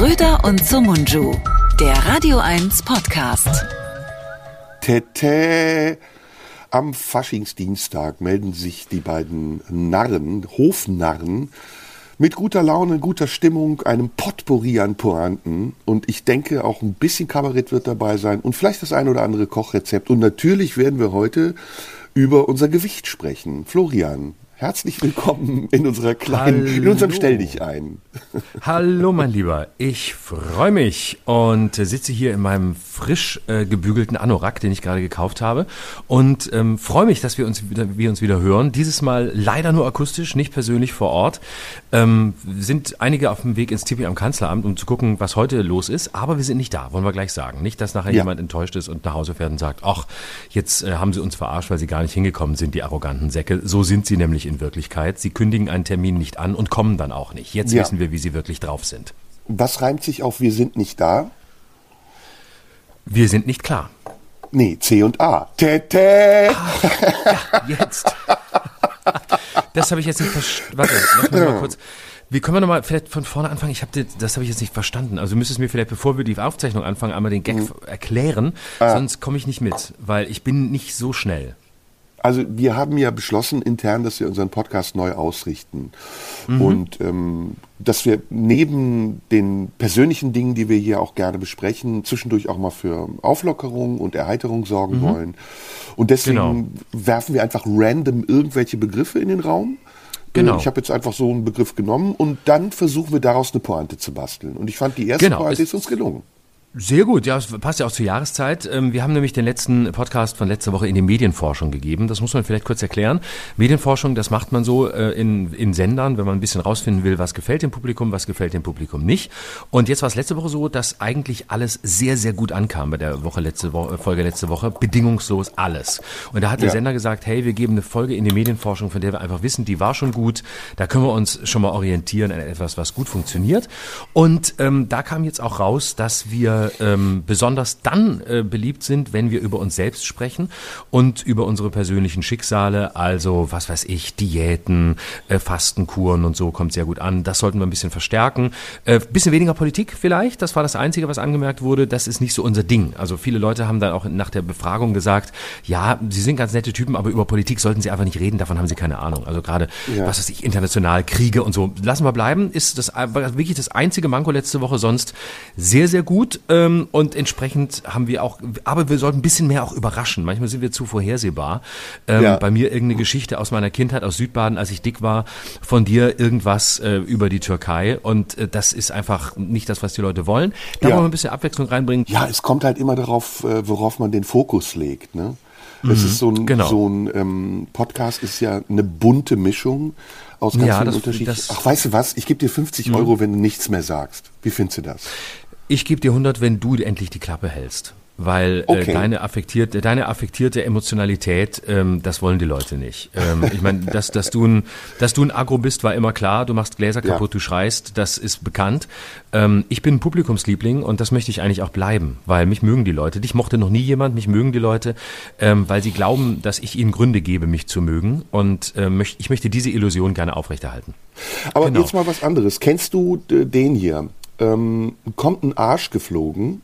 Schröder und Sumunju, der Radio 1 Podcast. Tete. Am Faschingsdienstag melden sich die beiden Narren, Hofnarren, mit guter Laune, guter Stimmung, einem Potpourri an Pointen. Und ich denke, auch ein bisschen Kabarett wird dabei sein und vielleicht das ein oder andere Kochrezept. Und natürlich werden wir heute über unser Gewicht sprechen. Florian, Herzlich willkommen in unserer kleinen, Hallo. in unserem Stell dich ein. Hallo, mein Lieber. Ich freue mich und sitze hier in meinem frisch äh, gebügelten Anorak, den ich gerade gekauft habe und ähm, freue mich, dass wir uns wieder, wir uns wieder hören. Dieses Mal leider nur akustisch, nicht persönlich vor Ort. Ähm, sind einige auf dem Weg ins Tipi am Kanzleramt, um zu gucken, was heute los ist, aber wir sind nicht da, wollen wir gleich sagen. Nicht, dass nachher ja. jemand enttäuscht ist und nach Hause fährt und sagt, ach, jetzt äh, haben sie uns verarscht, weil sie gar nicht hingekommen sind, die arroganten Säcke. So sind sie nämlich in Wirklichkeit. Sie kündigen einen Termin nicht an und kommen dann auch nicht. Jetzt ja. wissen wir, wie sie wirklich drauf sind. Was reimt sich auf wir sind nicht da? Wir sind nicht klar. Nee, C und A. Tete. ja, jetzt. Das habe ich jetzt nicht verstanden. Warte, lass mal kurz. Wie können wir nochmal vielleicht von vorne anfangen? Ich habe das habe ich jetzt nicht verstanden. Also du müsstest mir vielleicht, bevor wir die Aufzeichnung anfangen, einmal den Gag mhm. erklären, ah. sonst komme ich nicht mit, weil ich bin nicht so schnell. Also wir haben ja beschlossen intern, dass wir unseren Podcast neu ausrichten mhm. und ähm, dass wir neben den persönlichen Dingen, die wir hier auch gerne besprechen, zwischendurch auch mal für Auflockerung und Erheiterung sorgen mhm. wollen. Und deswegen genau. werfen wir einfach random irgendwelche Begriffe in den Raum. Genau. Ich habe jetzt einfach so einen Begriff genommen und dann versuchen wir daraus eine Pointe zu basteln. Und ich fand, die erste genau. Pointe ist uns gelungen. Sehr gut, ja, es passt ja auch zur Jahreszeit. Ähm, wir haben nämlich den letzten Podcast von letzter Woche in die Medienforschung gegeben. Das muss man vielleicht kurz erklären. Medienforschung, das macht man so äh, in, in Sendern, wenn man ein bisschen rausfinden will, was gefällt dem Publikum, was gefällt dem Publikum nicht. Und jetzt war es letzte Woche so, dass eigentlich alles sehr, sehr gut ankam bei der Woche letzte Woche, Folge letzte Woche. Bedingungslos alles. Und da hat der ja. Sender gesagt, hey, wir geben eine Folge in die Medienforschung, von der wir einfach wissen, die war schon gut. Da können wir uns schon mal orientieren an etwas, was gut funktioniert. Und ähm, da kam jetzt auch raus, dass wir ähm, besonders dann äh, beliebt sind, wenn wir über uns selbst sprechen und über unsere persönlichen Schicksale, also was weiß ich, Diäten, äh, Fastenkuren und so kommt sehr gut an. Das sollten wir ein bisschen verstärken. Äh, bisschen weniger Politik vielleicht, das war das Einzige, was angemerkt wurde. Das ist nicht so unser Ding. Also viele Leute haben dann auch nach der Befragung gesagt, ja, sie sind ganz nette Typen, aber über Politik sollten sie einfach nicht reden, davon haben sie keine Ahnung. Also gerade, ja. was weiß ich, international, Kriege und so. Lassen wir bleiben, ist das wirklich das einzige Manko letzte Woche sonst sehr, sehr gut. Ähm, und entsprechend haben wir auch, aber wir sollten ein bisschen mehr auch überraschen. Manchmal sind wir zu vorhersehbar. Ähm, ja. Bei mir irgendeine Geschichte aus meiner Kindheit, aus Südbaden, als ich dick war, von dir irgendwas äh, über die Türkei. Und äh, das ist einfach nicht das, was die Leute wollen. Da ja. wollen wir ein bisschen Abwechslung reinbringen. Ja, es kommt halt immer darauf, äh, worauf man den Fokus legt. Ne? Es mhm, ist so ein, genau. so ein ähm, Podcast ist ja eine bunte Mischung aus ganz ja, vielen Unterschieden. Ach, weißt du was? Ich gebe dir 50 mhm. Euro, wenn du nichts mehr sagst. Wie findest du das? Ich gebe dir 100, wenn du endlich die Klappe hältst. Weil äh, okay. äh, deine affektierte, deine affektierte Emotionalität, ähm, das wollen die Leute nicht. Ähm, ich meine, dass, dass du ein, dass du ein Agro bist, war immer klar. Du machst Gläser kaputt, ja. du schreist, das ist bekannt. Ähm, ich bin ein Publikumsliebling und das möchte ich eigentlich auch bleiben, weil mich mögen die Leute. Dich mochte noch nie jemand, mich mögen die Leute, ähm, weil sie glauben, dass ich ihnen Gründe gebe, mich zu mögen. Und äh, möcht, ich möchte diese Illusion gerne aufrechterhalten. Aber genau. jetzt mal was anderes. Kennst du den hier? Ähm, kommt ein Arsch geflogen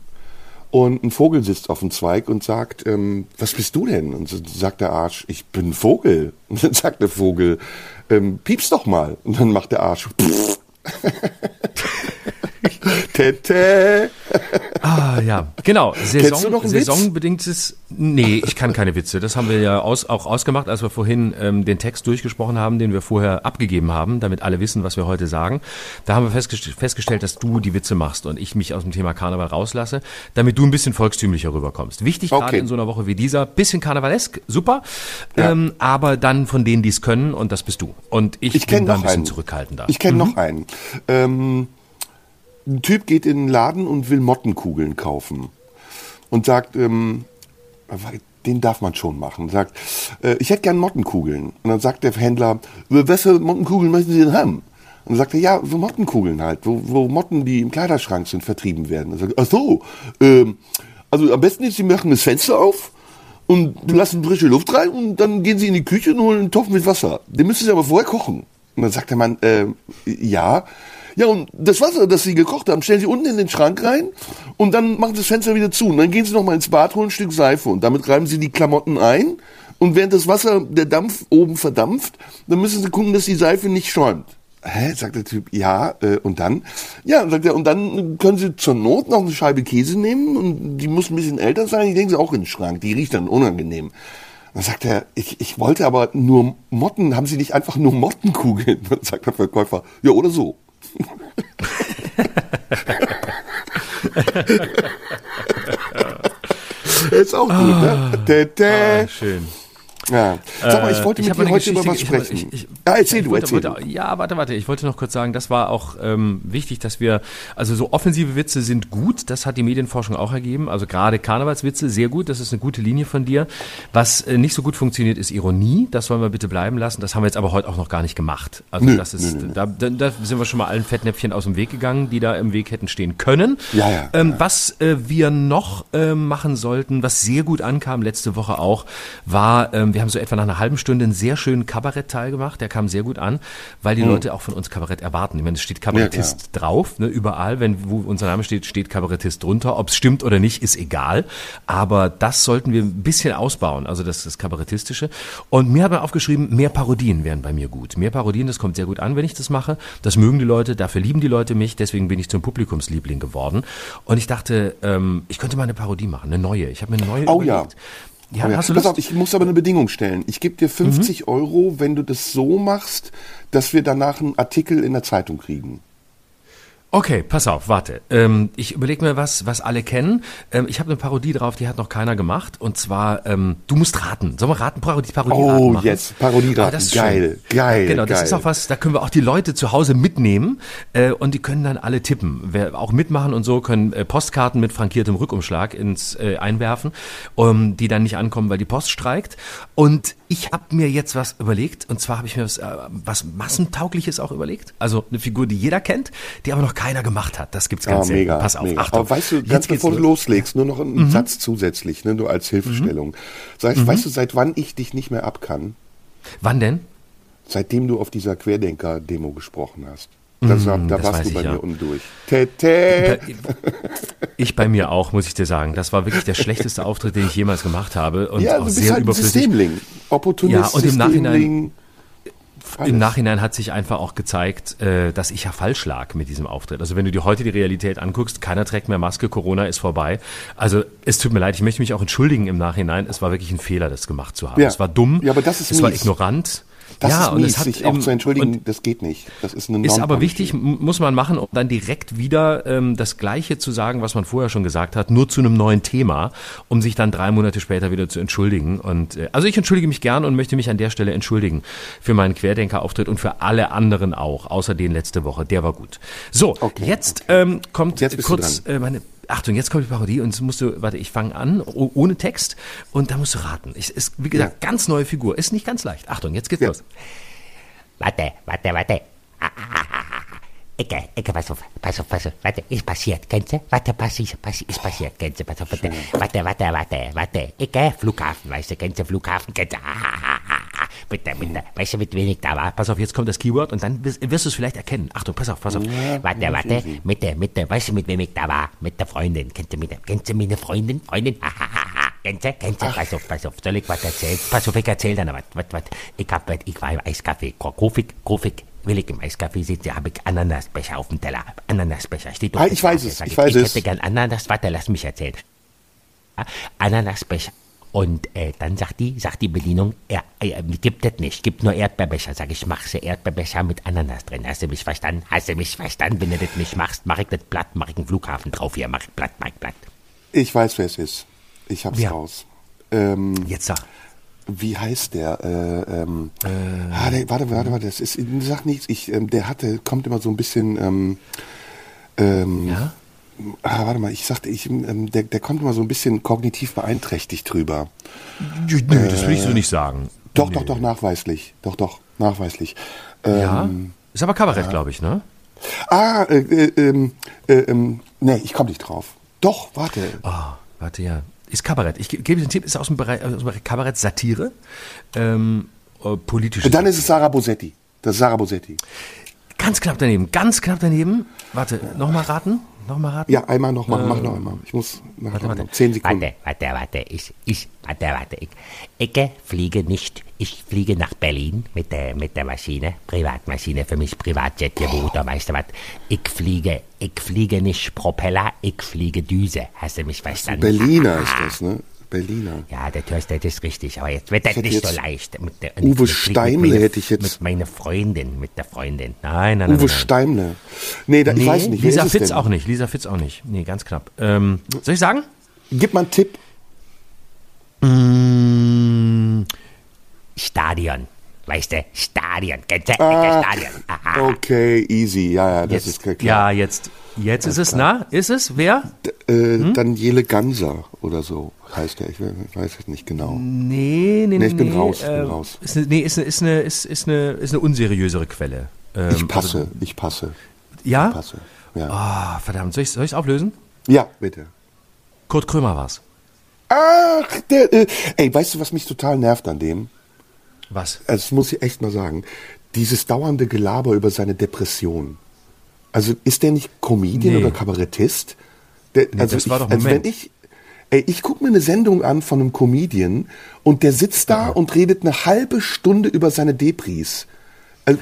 und ein Vogel sitzt auf dem Zweig und sagt, ähm, was bist du denn? Und so sagt der Arsch, ich bin ein Vogel. Und dann sagt der Vogel, ähm, piepst doch mal. Und dann macht der Arsch. Tete. Ah, ja, genau. Saison, saisonbedingtes. Nee, ich kann keine Witze. Das haben wir ja aus, auch ausgemacht, als wir vorhin ähm, den Text durchgesprochen haben, den wir vorher abgegeben haben, damit alle wissen, was wir heute sagen. Da haben wir festgest festgestellt, dass du die Witze machst und ich mich aus dem Thema Karneval rauslasse, damit du ein bisschen volkstümlicher rüberkommst. Wichtig, okay. gerade in so einer Woche wie dieser, bisschen karnevalesk, super, ja. ähm, aber dann von denen, die es können und das bist du. Und ich, ich bin da ein bisschen einen. zurückhaltender. Ich kenne mhm. noch einen. Ähm ein Typ geht in den Laden und will Mottenkugeln kaufen und sagt, ähm, den darf man schon machen. Sagt, äh, ich hätte gern Mottenkugeln. Und dann sagt der Händler, was Mottenkugeln möchten Sie denn haben? Und dann sagt er, ja, so Mottenkugeln halt, wo, wo Motten, die im Kleiderschrank sind, vertrieben werden. Und sagt, ach so, ähm, also am besten ist, Sie machen das Fenster auf und lassen frische Luft rein und dann gehen Sie in die Küche und holen einen Topf mit Wasser. Den müssen Sie aber vorher kochen. Und dann sagt der Mann, äh, ja, Ja, und das Wasser, das sie gekocht haben, stellen sie unten in den Schrank rein und dann machen sie das Fenster wieder zu. Und dann gehen sie nochmal ins Bad, holen ein Stück Seife und damit reiben sie die Klamotten ein. Und während das Wasser, der Dampf oben verdampft, dann müssen sie gucken, dass die Seife nicht schäumt. Hä? Sagt der Typ, ja, äh, und dann? Ja, sagt er, und dann können Sie zur Not noch eine Scheibe Käse nehmen und die muss ein bisschen älter sein, die legen Sie auch in den Schrank, die riecht dann unangenehm. Dann sagt er, ich, ich wollte aber nur Motten, haben Sie nicht einfach nur Mottenkugeln? Dann sagt der Verkäufer, ja, oder so. Ist auch gut, ne? Dä, dä. Ah, schön. Ja. Sag mal, ich wollte Äh, mit dir heute über was ich- sprechen. ich- ich- ja, erzähl ich du, wollte, erzähl wollte, du. Ja, warte, warte. Ich wollte noch kurz sagen, das war auch ähm, wichtig, dass wir, also so offensive Witze sind gut, das hat die Medienforschung auch ergeben. Also gerade Karnevalswitze, sehr gut, das ist eine gute Linie von dir. Was äh, nicht so gut funktioniert, ist Ironie. Das wollen wir bitte bleiben lassen. Das haben wir jetzt aber heute auch noch gar nicht gemacht. Also Nö, das ist, nö, nö. Da, da, sind wir schon mal allen Fettnäpfchen aus dem Weg gegangen, die da im Weg hätten stehen können. Ja, ja, Ähm, was äh, wir noch äh, machen sollten, was sehr gut ankam letzte Woche auch, war, ähm, wir haben so etwa nach einer halben Stunde einen sehr schönen Kabarettteil gemacht. Der kam sehr gut an, weil die Leute auch von uns Kabarett erwarten. Ich meine, es steht Kabarettist drauf, ne, überall, wenn wo unser Name steht, steht Kabarettist drunter. Ob es stimmt oder nicht, ist egal. Aber das sollten wir ein bisschen ausbauen, also das, das Kabarettistische. Und mir hat man aufgeschrieben, mehr Parodien wären bei mir gut. Mehr Parodien, das kommt sehr gut an, wenn ich das mache. Das mögen die Leute, dafür lieben die Leute mich, deswegen bin ich zum Publikumsliebling geworden. Und ich dachte, ähm, ich könnte mal eine Parodie machen, eine neue. Ich habe mir eine neue Oh ja. überlegt. Ja, Ja. hast du Pass auf, ich muss aber eine Bedingung stellen. Ich gebe dir 50 Mhm. Euro, wenn du das so machst, dass wir danach einen Artikel in der Zeitung kriegen. Okay, pass auf, warte. Ähm, ich überlege mir was, was alle kennen. Ähm, ich habe eine Parodie drauf, die hat noch keiner gemacht. Und zwar, ähm, du musst raten. Sollen wir raten, Parodie, Parodie Oh, raten jetzt, Parodie Ah, raten. das ist Geil, schön. geil, Genau, das geil. ist auch was, da können wir auch die Leute zu Hause mitnehmen äh, und die können dann alle tippen. Wer auch mitmachen und so können äh, Postkarten mit frankiertem Rückumschlag ins äh, einwerfen, um, die dann nicht ankommen, weil die Post streikt. Und ich habe mir jetzt was überlegt und zwar habe ich mir was, äh, was massentaugliches auch überlegt. Also eine Figur, die jeder kennt, die aber noch keiner gemacht hat. Das gibt's Ja, ganz selten. mega. Pass auf, mega. Achtung. Aber weißt du, Jetzt ganz bevor du los. loslegst, nur noch einen Satz zusätzlich, ne, nur als Hilfestellung. Sag, Mhm. Weißt du, seit wann ich dich nicht mehr abkann? Wann denn? Seitdem du auf dieser Querdenker-Demo gesprochen hast. Das, war- da Mhm, das warst weiß du ich bei ja. mir undurch. Tete. Ich bei mir auch, muss ich dir sagen. Das war wirklich der schlechteste Auftritt, den ich jemals gemacht habe und Ja, auch sehr halt überflüssig. Systemling. Opportunist, Ja, und im Nachhinein-. Alles. Im Nachhinein hat sich einfach auch gezeigt, äh, dass ich ja falsch lag mit diesem Auftritt. Also wenn du dir heute die Realität anguckst, keiner trägt mehr Maske, Corona ist vorbei. Also es tut mir leid, ich möchte mich auch entschuldigen im Nachhinein. Es war wirklich ein Fehler, das gemacht zu haben. Ja. Es war dumm, Ja, aber das ist es war mies. ignorant. Das ja, ist und mies, es hat sich auch zu entschuldigen, und das geht nicht. Das ist eine Ist aber wichtig, muss man machen, um dann direkt wieder ähm, das Gleiche zu sagen, was man vorher schon gesagt hat, nur zu einem neuen Thema, um sich dann drei Monate später wieder zu entschuldigen. Und äh, also ich entschuldige mich gern und möchte mich an der Stelle entschuldigen für meinen Querdenker-Auftritt und für alle anderen auch, außer den letzte Woche. Der war gut. So, Okay, jetzt Ähm, kommt Jetzt kurz äh, meine. Achtung, jetzt kommt die Parodie und jetzt musst du, warte, ich fange an, oh- ohne Text und da musst du raten. Ich, ist, wie gesagt, ganz neue Figur, ist nicht ganz leicht. Achtung, jetzt geht's Ja. los. Warte, warte, warte. Ah, ah, ah, ah. Ecke, Ecke, pass auf, pass auf, pass auf, warte, ist passiert, kennst du? Warte, pass, ist, pass, ist passiert, kennst du, pass auf, warte, warte, warte, warte, warte, Ecke, Flughafen, weißt du, kennst du, Flughafen, kennst du, ah, ah, ah, bitte, bitte, weißt du, mit wenig da war, Pass auf, jetzt kommt das Keyword und dann wirst, wirst du es vielleicht erkennen. Achtung, pass auf, pass auf. Warte, warte, mit der, mit der, weißt du, mit wem ich da war? Mit der Freundin. Kennst du, mit der, kennst du meine Freundin? Freundin? Kennst du? Kennst du? Pass auf, pass auf. Soll ich was erzählen? Pass auf, ich erzähl dann was, was, was. Ich hab, ich war im Eiskaffee. Kofik, Kofik. Will ich im Eiskaffee sitzen, habe ich Ananasbecher auf dem Teller. Ananasbecher. Steht auf Ah, ich weiß es, Sag ich weiß ich es. hätte gern Ananas. Warte, lass mich erzählen. Ananasbecher. Und äh, dann sagt die, sagt die Bedienung, er, äh, gibt es nicht, gibt nur Erdbeerbecher. Sag ich, mach sie Erdbeerbecher mit Ananas drin. Hast du mich verstanden? Hast du mich verstanden? Wenn du das nicht machst, mach ich das platt, mach ich einen Flughafen drauf hier, mach ich platt, mach ich platt. Ich weiß, wer es ist. Ich hab's Wer? raus. Ähm, Jetzt sag. Wie heißt der? Äh, ähm, ah, der, warte, warte, warte, das ist, sag nichts. Ich, ähm, der hatte, kommt immer so ein bisschen. Ähm, ähm, Ja? Ah, warte mal, ich sagte, ich, ähm, der, der kommt immer so ein bisschen kognitiv beeinträchtigt drüber. Nö, das will ich so nicht sagen. Doch, Nö. doch, doch, nachweislich. Doch, doch, nachweislich. Ähm, Ja? Ist aber Kabarett, glaube ich, ne? Ah, äh, äh, ähm, äh, ähm, nee, ich komme nicht drauf. Doch, warte. Oh, warte, ja. Ist Kabarett. Ich ge- gebe dir einen Tipp, ist aus dem Bereich, aus dem Bereich Kabarett Satire. Ähm, äh, politische Dann ist es Sarah Bosetti. Das ist Sarah Bosetti. ganz knapp daneben, ganz knapp daneben. Warte, nochmal raten? Nochmal raten? Ja, einmal noch machen, mach noch einmal. Ich muss nach warte, warte. zehn Sekunden. Warte, warte, warte. Ich, ich, warte, warte. Ich, ich fliege nicht. Ich fliege nach Berlin mit der, mit der Maschine. Privatmaschine für mich, Privatjet, ihr Bruder, weißt du was? Ich fliege, ich fliege nicht Propeller, ich fliege Düse. Hast du mich verstanden? Berliner ist das, ne? Berliner. Ja, der Tür ist, das ist richtig, aber jetzt wird das hätte nicht so leicht. Mit der, Uwe ich Steimle meiner- hätte ich jetzt- Mit meiner Freundin, mit der Freundin. Nein, nein, nein. Uwe nein. Steimle. Nee, da, ich Nee, weiß nicht. Lisa Fitz auch nicht. Lisa Fitz auch nicht. Nee, ganz knapp. Ähm, soll ich sagen? Gib mal einen Tipp. Mm, Stadion. Weißt du, Stadion. Ah, Stadion. Aha. Okay, easy. Ja, ja, das ist klar. Ja, jetzt, jetzt ist es, na? Ist es? Wer? Äh, Hm? Daniele Ganser oder so heißt er. Ich we- weiß es nicht genau. Nee, nee, nee. Nee, ich bin nee, raus, ich bin äh, raus. Ist eine, nee, ist eine, ist eine, ist, ist eine, ist eine unseriösere Quelle. Ähm, Ich passe, also- ich passe, ja? passe. Ja, Ah, verdammt. Soll ich es auflösen? ja bitte. Kurt Krömer war's. Ach, der, äh, ey, weißt du, was mich total nervt an dem? Was? Also, das muss ich echt mal sagen. Dieses dauernde Gelaber über seine Depression. Also, ist der nicht Comedian Nee. oder Kabarettist? Der, also, das war ich, doch- also Moment. wenn ich, ey, ich gucke mir eine Sendung an von einem Comedian und der sitzt da und redet eine halbe Stunde über seine Depris. Also,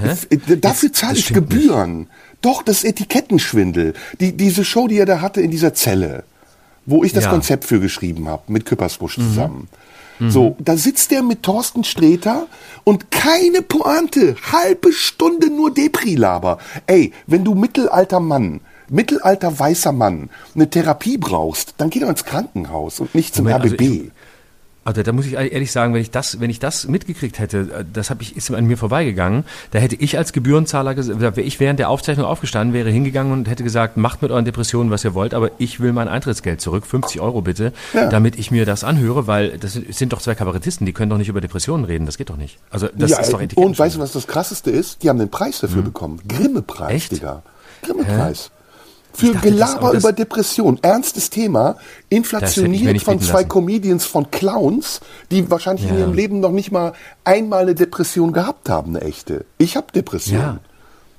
dafür zahle ich Gebühren. Doch, das ist Etikettenschwindel. Die, diese Show, die er da hatte in dieser Zelle, wo ich das Ja. Mhm. Konzept für geschrieben habe, mit Küppersbusch zusammen. So, da sitzt der mit Thorsten Sträter und keine Pointe, halbe Stunde nur Depri-Laber. Ey, wenn du mittelalter Mann, mittelalter weißer Mann eine Therapie brauchst, dann geh doch ins Krankenhaus und nicht zum Moment, also RBB. ich- Also da muss ich ehrlich sagen, wenn ich das, wenn ich das mitgekriegt hätte, äh, das habe ich ist an mir vorbeigegangen, da hätte ich als Gebührenzahler, wäre ich während der Aufzeichnung aufgestanden, wäre hingegangen und hätte gesagt, macht mit euren Depressionen, was ihr wollt, aber ich will mein Eintrittsgeld zurück, 50 Euro bitte, Ja. damit ich mir das anhöre, weil das sind doch zwei Kabarettisten, die können doch nicht über Depressionen reden, das geht doch nicht. Also das ja, ist doch und weißt du, was das krasseste ist? Die haben den Preis dafür bekommen. Grimme-Preis? Digga. Grimme-Preis. Für dachte, Gelaber aber das- über Depression. Ernstes Thema. Inflationiert von zwei lassen. Comedians von Clowns, die wahrscheinlich in Ja. ihrem Leben noch nicht mal einmal eine Depression gehabt haben, eine echte. Ich habe Depression. Ja.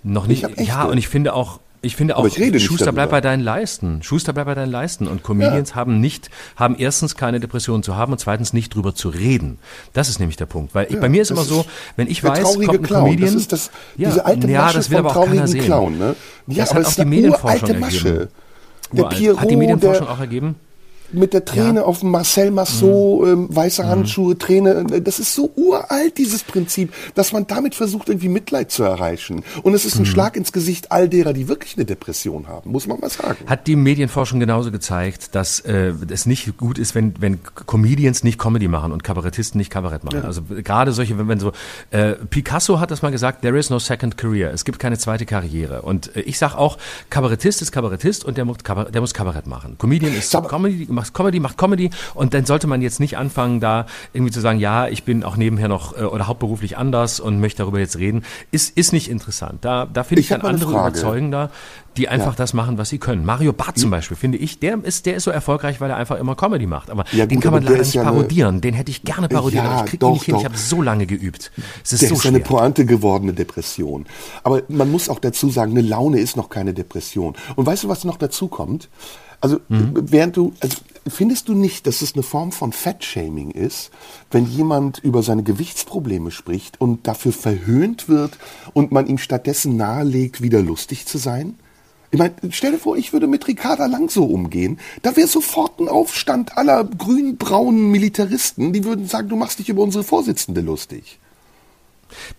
Noch nicht. Ich hab echte. ja, und ich finde auch, ich finde auch, ich Schuster darüber. bleib bei deinen Leisten. Schuster bleib bei deinen Leisten. Und Comedians haben nicht, haben erstens keine Depression zu haben und zweitens nicht drüber zu reden. Das ist nämlich der Punkt. Weil ich, bei mir ist immer so, wenn ich weiß, kommt ein Clown. Comedian. Das ist das, ja, diese alte ja, Masche das will vom aber auch keiner traurigen sehen. Clown. Ne? Ja, Das hat auch die Medienforschung Masche. ergeben. Der Uralt. Pierrot, Hat die Medienforschung der, auch ergeben? Mit der Träne auf dem Marcel Massot, Mhm. ähm, weiße Handschuhe, Träne. äh, Das ist so uralt, dieses Prinzip, dass man damit versucht, irgendwie Mitleid zu erreichen. Und es Mhm. ist ein Schlag ins Gesicht all derer, die wirklich eine Depression haben, muss man mal sagen. Hat die Medienforschung genauso gezeigt, dass äh, es nicht gut ist, wenn, wenn Comedians nicht Comedy machen und Kabarettisten nicht Kabarett machen. Also gerade solche, wenn, wenn so äh, Picasso hat das mal gesagt, there is no second career. Es gibt keine zweite Karriere. Und äh, ich sag auch, Kabarettist ist Kabarettist und der muss, Kabarett, der muss Kabarett machen. Comedian ist Comedy, macht Comedy, macht Comedy und dann sollte man jetzt nicht anfangen, da irgendwie zu sagen, ja, ich bin auch nebenher noch äh, oder hauptberuflich anders und möchte darüber jetzt reden. Ist, ist nicht interessant. Da, da finde ich, Ich dann eine andere überzeugender, die einfach Ja. das machen, was sie können. Mario Barth zum Beispiel, finde ich, der ist, der ist so erfolgreich, weil er einfach immer Comedy macht. Aber Ja, den gut, kann man der leider nicht ja eine- parodieren. Den hätte ich gerne parodiert, aber ich kriege ihn nicht hin. Ich doch. habe so lange geübt. Es ist Das so ist eine schwer. Pointe gewordene Depression. Aber man muss auch dazu sagen, eine Laune ist noch keine Depression. Und weißt du, was noch dazu kommt? Also, Mhm. während du, also, findest du nicht, dass es eine Form von Fettshaming ist, wenn jemand über seine Gewichtsprobleme spricht und dafür verhöhnt wird und man ihm stattdessen nahelegt, wieder lustig zu sein? Ich meine, stell dir vor, ich würde mit Ricarda Lang so umgehen. Da wäre sofort ein Aufstand aller grün-braunen Militaristen, die würden sagen, du machst dich über unsere Vorsitzende lustig.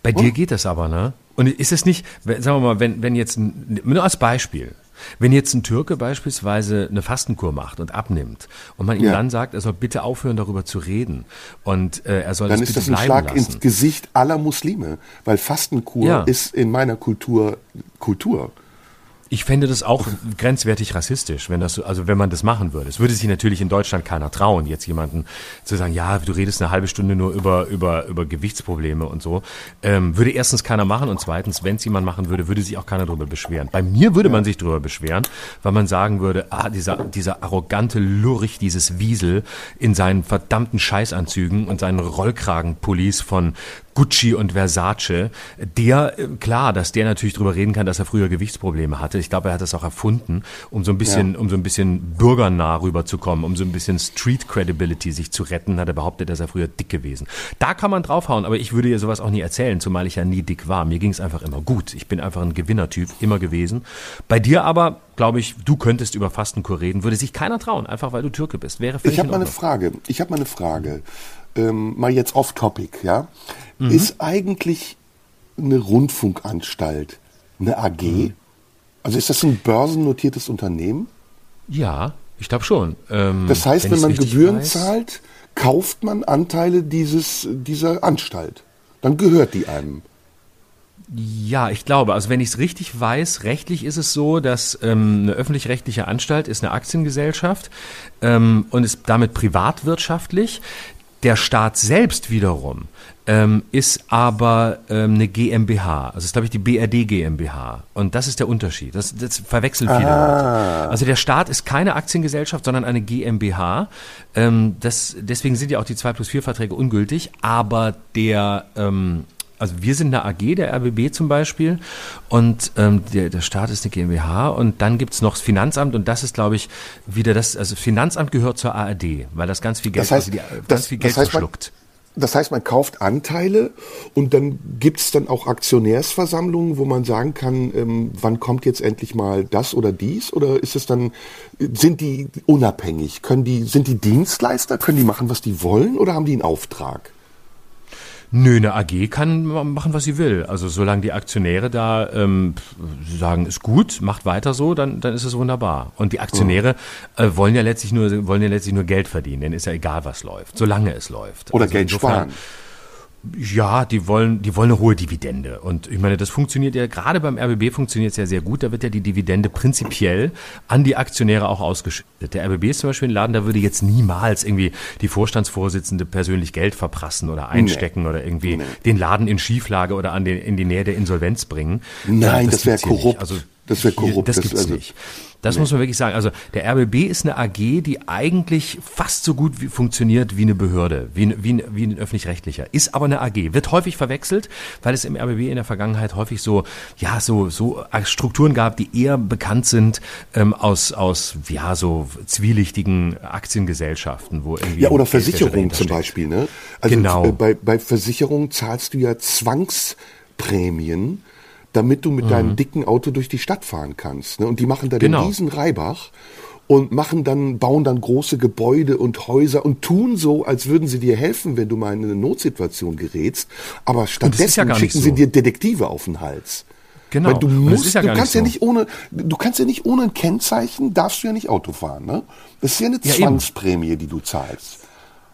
Bei dir geht das aber, ne? Und ist es nicht, sagen wir mal, wenn, wenn jetzt, nur als Beispiel, wenn jetzt ein Türke beispielsweise eine Fastenkur macht und abnimmt und man ihm Ja. dann sagt, er soll bitte aufhören, darüber zu reden und äh, er soll dann das ist das ein Schlag lassen. ins Gesicht aller Muslime, weil Fastenkur Ja. ist in meiner Kultur Kultur. Ich fände das auch grenzwertig rassistisch, wenn das, so- also wenn man das machen würde. Es würde sich natürlich in Deutschland keiner trauen, jetzt jemanden zu sagen, ja, du redest eine halbe Stunde nur über, über, über Gewichtsprobleme und so. Ähm, würde erstens keiner machen und zweitens, wenn es jemand machen würde, würde sich auch keiner darüber beschweren. Bei mir würde man sich darüber beschweren, weil man sagen würde, ah, dieser, dieser arrogante Lurch, dieses Wiesel in seinen verdammten Scheißanzügen und seinen Rollkragenpullis von Gucci und Versace, der, äh, klar, dass der natürlich drüber reden kann, dass er früher Gewichtsprobleme hatte. Ich glaube, er hat das auch erfunden, um so ein bisschen, Ja. um so ein bisschen bürgernah rüberzukommen, um so ein bisschen Street Credibility sich zu retten, hat er behauptet, dass er früher dick gewesen. Da kann man draufhauen, aber ich würde ihr sowas auch nie erzählen, zumal ich ja nie dick war. Mir ging es einfach immer gut. Ich bin einfach ein Gewinnertyp, immer gewesen. Bei dir aber, glaube ich, du könntest über Fastenkur reden, würde sich keiner trauen, einfach weil du Türke bist. Wäre Ich habe mal eine. Frage. Ich habe mal eine Frage. Ähm, mal jetzt off topic, ja? Mhm. Ist eigentlich eine Rundfunkanstalt eine AG? Mhm. Also ist das ein börsennotiertes Unternehmen? Ja, ich glaube schon. Ähm, Das heißt, wenn, ich's man Gebühren weiß- zahlt, kauft man Anteile dieses, dieser Anstalt. Dann gehört die einem. Ja, ich glaube, also wenn ich es richtig weiß, rechtlich ist es so, dass ähm, eine öffentlich-rechtliche Anstalt ist eine Aktiengesellschaft ähm, und ist damit privatwirtschaftlich. Der Staat selbst wiederum ähm, ist aber ähm, eine GmbH. Also ist, glaube ich, die BRD GmbH. Und das ist der Unterschied. Das, das verwechseln viele Leute. Also der Staat ist keine Aktiengesellschaft, sondern eine GmbH. Ähm, das, deswegen sind ja auch die 2 plus 4 Verträge ungültig. Aber der ähm, also wir sind eine AG, der RBB zum Beispiel, und ähm, der, der Staat ist eine GmbH und dann gibt's noch das Finanzamt und das ist, glaube ich, wieder das, also Finanzamt gehört zur ARD, weil das ganz viel Geld, Das heißt, also die, ganz das- viel das Geld heißt, man- verschluckt. Das heißt, man kauft Anteile und dann gibt es dann auch Aktionärsversammlungen, wo man sagen kann, ähm, wann kommt jetzt endlich mal das oder dies? Oder ist es dann, sind die unabhängig? Können die, sind die Dienstleister? Können die machen, was die wollen oder haben die einen Auftrag? Nö, eine AG kann ma- machen, was sie will. Also solange die Aktionäre da ähm, sagen, ist gut, macht weiter so, dann, dann ist es wunderbar. Und die Aktionäre äh, wollen ja letztlich nur wollen ja letztlich nur Geld verdienen, denn ist ja egal, was läuft, solange es läuft. Oder Also Geld insofern- sparen? Ja, die wollen, die wollen eine hohe Dividende. Und ich meine, das funktioniert ja, gerade beim RBB funktioniert es ja sehr gut. Da wird ja die Dividende prinzipiell an die Aktionäre auch ausgeschüttet. Der RBB ist zum Beispiel ein Laden, da würde jetzt niemals irgendwie die Vorstandsvorsitzende persönlich Geld verprassen oder einstecken oder irgendwie den Laden in Schieflage oder an den, in die Nähe der Insolvenz bringen. Nein, das wär gibt's hier nicht. korrupt. Also, Das wär hier- korrupt. Das Das- gibt's also- nicht. Das muss man wirklich sagen. Also der RBB ist eine AG, die eigentlich fast so gut wie, funktioniert wie eine Behörde, wie, ein- wie, ein- wie ein öffentlich-rechtlicher. Ist aber eine AG. Wird häufig verwechselt, weil es im RBB in der Vergangenheit häufig so, ja, so, so Strukturen gab, die eher bekannt sind ähm, aus, aus, ja, so zwielichtigen Aktiengesellschaften, wo irgendwie. Ja, oder Geldwäsche Versicherung dahinter zum. Beispiel. Ne? Also Genau. äh, bei, bei Versicherung zahlst du ja Zwangsprämien, damit du mit deinem dicken Auto durch die Stadt fahren kannst. Ne? Und die machen da Mhm. Genau. den riesen Reibach und machen dann, bauen dann große Gebäude und Häuser und tun so, als würden sie dir helfen, wenn du mal in eine Notsituation gerätst. Aber stattdessen ja schicken sie so. dir Detektive auf den Hals. Genau. Weil du musst, ja du kannst nicht ja so. nicht ohne, du kannst ja nicht ohne ein Kennzeichen, darfst du ja nicht Auto fahren, ne? Das ist ja eine Ja, eben. Zwangsprämie, die du zahlst.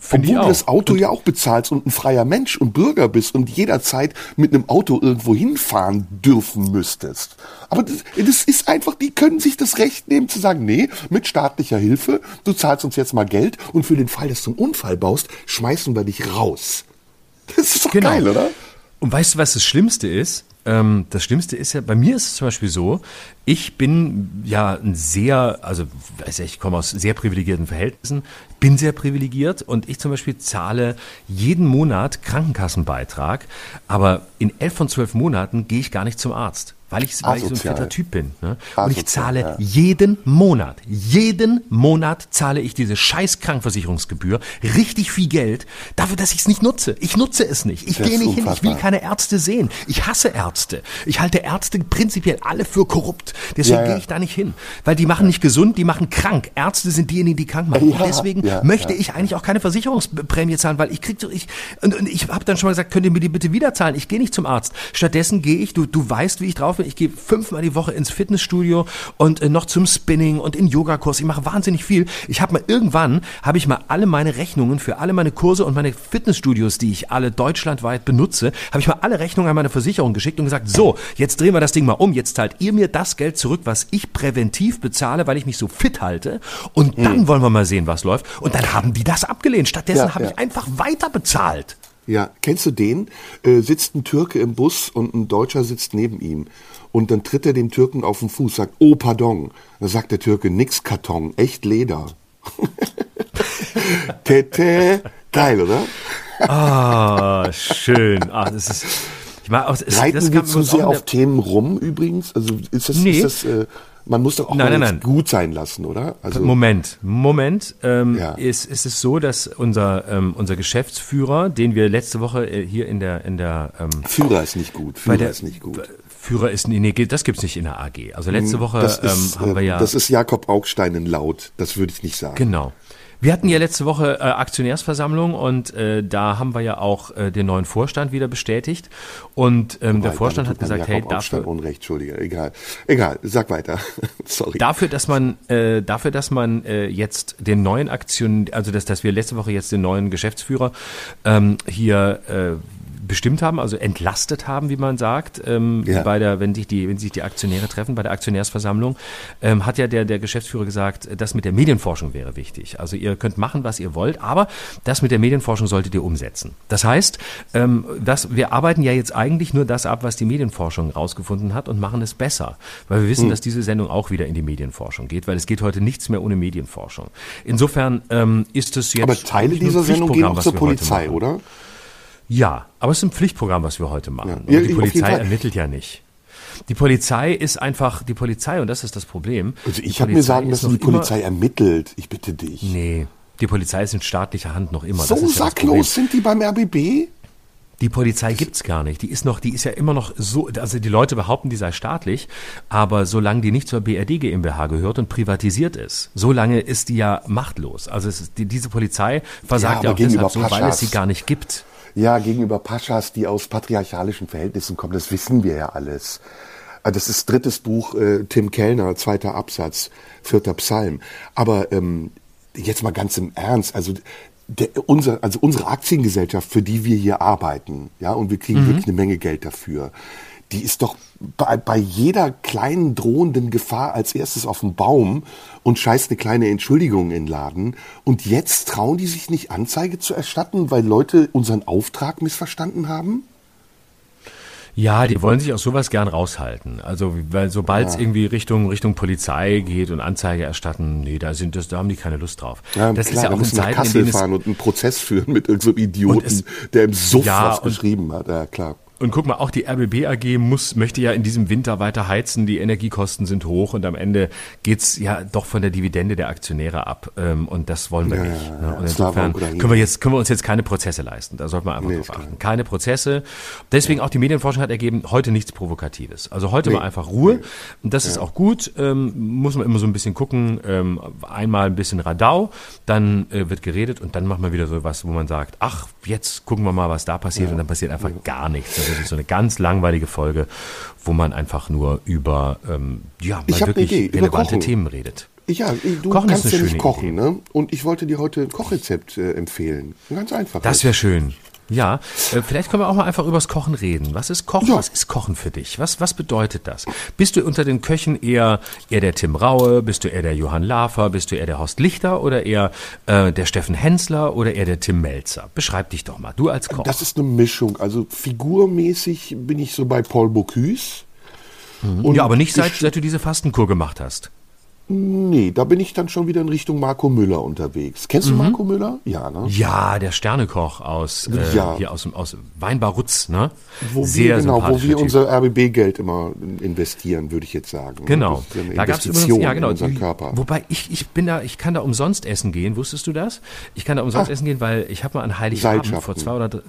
Find Obwohl du das Auto ja auch bezahlst und ein freier Mensch und Bürger bist und jederzeit mit einem Auto irgendwo hinfahren dürfen müsstest. Aber das, das ist einfach, die können sich das Recht nehmen zu sagen, nee, mit staatlicher Hilfe, du zahlst uns jetzt mal Geld und für den Fall, dass du einen Unfall baust, schmeißen wir dich raus. Das ist doch Genau. geil, oder? Und weißt du, was das Schlimmste ist? Ähm, das Schlimmste ist ja, bei mir ist es zum Beispiel so, ich bin ja ein sehr, also ich komme aus sehr privilegierten Verhältnissen, bin sehr privilegiert und ich zum Beispiel zahle jeden Monat Krankenkassenbeitrag, aber in elf von zwölf Monaten gehe ich gar nicht zum Arzt. Weil ich, weil ich so ein fitter Typ bin. Ne? Und ich zahle ja. jeden Monat, jeden Monat zahle ich diese scheiß Krankenversicherungsgebühr, richtig viel Geld, dafür, dass ich es nicht nutze. Ich nutze es nicht. Ich gehe nicht hin, ich will keine Ärzte sehen. Ich hasse Ärzte. Ich halte Ärzte prinzipiell alle für korrupt. Deswegen Ja, ja. gehe ich da nicht hin. Weil die machen nicht gesund, die machen krank. Ärzte sind diejenigen, die krank machen. Und deswegen möchte ich eigentlich auch keine Versicherungsprämie zahlen, weil ich krieg so, ich, und, und ich habe dann schon mal gesagt, könnt ihr mir die bitte wieder zahlen? Ich gehe nicht zum Arzt. Stattdessen gehe ich, du, du weißt, wie ich drauf bin, ich gehe fünfmal die Woche ins Fitnessstudio und äh, noch zum Spinning und in Yogakurs. Ich mache wahnsinnig viel. Ich habe mal irgendwann, habe ich mal alle meine Rechnungen für alle meine Kurse und meine Fitnessstudios, die ich alle deutschlandweit benutze, habe ich mal alle Rechnungen an meine Versicherung geschickt und gesagt, so, jetzt drehen wir das Ding mal um, jetzt zahlt ihr mir das Geld zurück, was ich präventiv bezahle, weil ich mich so fit halte und dann wollen wir mal sehen, was läuft. Und dann haben die das abgelehnt. Stattdessen Ja, habe ja. ich einfach weiter bezahlt. Ja, kennst du den? Äh, sitzt ein Türke im Bus und ein Deutscher sitzt neben ihm. Und dann tritt er dem Türken auf den Fuß, sagt, oh, pardon. Dann sagt der Türke, nix Karton, echt Leder. Tete, geil, oder? Ah, schön. Ah, das ist. Ich auch, es, Reiten wir zu sehr auf Themen rum übrigens? Also ist das, Nee. ist das äh, man muss doch auch Nein, mal nein, nein. gut sein lassen, oder? Also Moment, Moment. Ähm, Ja. ist, ist es so, dass unser, ähm, unser Geschäftsführer, den wir letzte Woche äh, hier in der, in der ähm, Führer ist nicht gut. Führer der ist nicht gut. Führer ist, nee, nee, das gibt's nicht in der AG. Also letzte Woche das ist, ähm, haben wir äh, ja. das ist Jakob Augstein in laut. Das würde ich nicht sagen. Genau. Wir hatten ja letzte Woche äh, Aktionärsversammlung und äh, da haben wir ja auch äh, den neuen Vorstand wieder bestätigt. Und ähm, der Vorstand hat gesagt, hey, dafür, Unrecht, Entschuldige. Egal. Egal, sag weiter. Sorry. dafür, dass man, äh, dafür, dass man äh, jetzt den neuen Aktion, also dass, dass wir letzte Woche jetzt den neuen Geschäftsführer ähm, hier äh, bestimmt haben, also entlastet haben, wie man sagt, ähm, Ja. bei der, wenn sich die, wenn sich die Aktionäre treffen, bei der Aktionärsversammlung, ähm, hat ja der, der Geschäftsführer gesagt, das mit der Medienforschung wäre wichtig. Also ihr könnt machen, was ihr wollt, aber das mit der Medienforschung solltet ihr umsetzen. Das heißt, ähm, das, wir arbeiten ja jetzt eigentlich nur das ab, was die Medienforschung rausgefunden hat und machen es besser. Weil wir Hm. wissen, dass diese Sendung auch wieder in die Medienforschung geht, weil es geht heute nichts mehr ohne Medienforschung. Insofern ähm, ist es jetzt. Aber Teile dieser Sendung gehen auch zur Polizei, oder? Ja, aber es ist ein Pflichtprogramm, was wir heute machen. Ja. Und Ja, die Polizei ermittelt ja nicht. Die Polizei ist einfach, die Polizei, und das ist das Problem. Also ich habe mir sagen lassen, die Polizei ermittelt. Ich bitte dich. Nee, die Polizei ist in staatlicher Hand noch immer. so ist ja sacklos sind die beim RBB? Die Polizei gibt's gar nicht. Die ist noch, die ist ja immer noch so, also die Leute behaupten, die sei staatlich, aber solange die nicht zur BRD GmbH gehört und privatisiert ist, solange ist die ja machtlos. Also es ist, die, diese Polizei versagt aber ja, auch deshalb so, weil es sie gar nicht gibt. Ja, gegenüber Paschas, die aus patriarchalischen Verhältnissen kommen, das wissen wir ja alles. Äh, Das ist drittes Buch, äh, Tim Kellner, zweiter Absatz, vierter Psalm. Aber ähm, jetzt mal ganz im Ernst, also der, unser, also unsere Aktiengesellschaft, für die wir hier arbeiten, ja, und wir kriegen wirklich eine Menge Geld dafür, die ist doch bei, bei jeder kleinen drohenden Gefahr als erstes auf den Baum und scheißt eine kleine Entschuldigung in den Laden. Und jetzt trauen die sich nicht Anzeige zu erstatten, weil Leute unseren Auftrag missverstanden haben? Ja, die wollen sich aus sowas gern raushalten. Also, weil sobald es irgendwie Richtung, Richtung Polizei geht und Anzeige erstatten, nee, da sind das, da haben die keine Lust drauf. Ja, das klar, ist ja auch in nach Zeiten, in Kassel es fahren und einen Prozess führen mit irgendeinem Idioten, Und es- der im Suff Ja, was geschrieben hat. Ja, klar. Und guck mal, auch die RBB AG muss, möchte ja in diesem Winter weiter heizen, die Energiekosten sind hoch und am Ende geht's ja doch von der Dividende der Aktionäre ab. Ähm, und das wollen wir Ja, nicht. ja, ne? ja. Und insofern können wir, jetzt, können wir uns jetzt keine Prozesse leisten. Da sollte man einfach Nee, drauf achten. Keine Prozesse. Deswegen auch die Medienforschung hat ergeben, heute nichts Provokatives. Also heute Nee. mal einfach Ruhe. Und das ist auch gut. Ähm, muss man immer so ein bisschen gucken. Ähm, einmal ein bisschen Radau, dann äh, wird geredet und dann macht man wieder so was, wo man sagt, ach, jetzt gucken wir mal, was da passiert. Und dann passiert einfach gar nichts. Das ist so eine ganz langweilige Folge, wo man einfach nur über ähm, ja, mal wirklich Idee, relevante. Themen redet. Ja, du Kochen kannst ja nicht kochen, Idee. ne? Und ich wollte dir heute ein Kochrezept äh, empfehlen. Ganz einfach. Das wäre schön. Ja, äh, vielleicht können wir auch mal einfach übers Kochen reden. Was ist Kochen? Ja. Was ist Kochen für dich? Was, was bedeutet das? Bist du unter den Köchen eher, eher der Tim Raue? Bist du eher der Johann Lafer? Bist du eher der Horst Lichter? Oder eher äh, der Steffen Hensler? Oder eher der Tim Melzer? Beschreib dich doch mal. Du als Koch. Das ist eine Mischung. Also figurmäßig bin ich so bei Paul Bocuse. Und ja, aber nicht seit, seit du diese Fastenkur gemacht hast. Nee, da bin ich dann schon wieder in Richtung Marco Müller unterwegs. Kennst Mhm. du Marco Müller? Ja, ne? Ja, der Sternekoch aus, äh, Ja. hier aus, aus Weinbarutz, ne? Wo Sehr wir, genau, wo wir Typ. unser RBB-Geld immer investieren, würde ich jetzt sagen. Genau. Ist eine Da gab es übrigens, ja genau. in Körper. Wobei ich, ich bin da, ich kann da umsonst essen gehen. Wusstest du das? Ich kann da umsonst essen gehen, weil ich habe mal an Heiligabend vor zwei oder drei,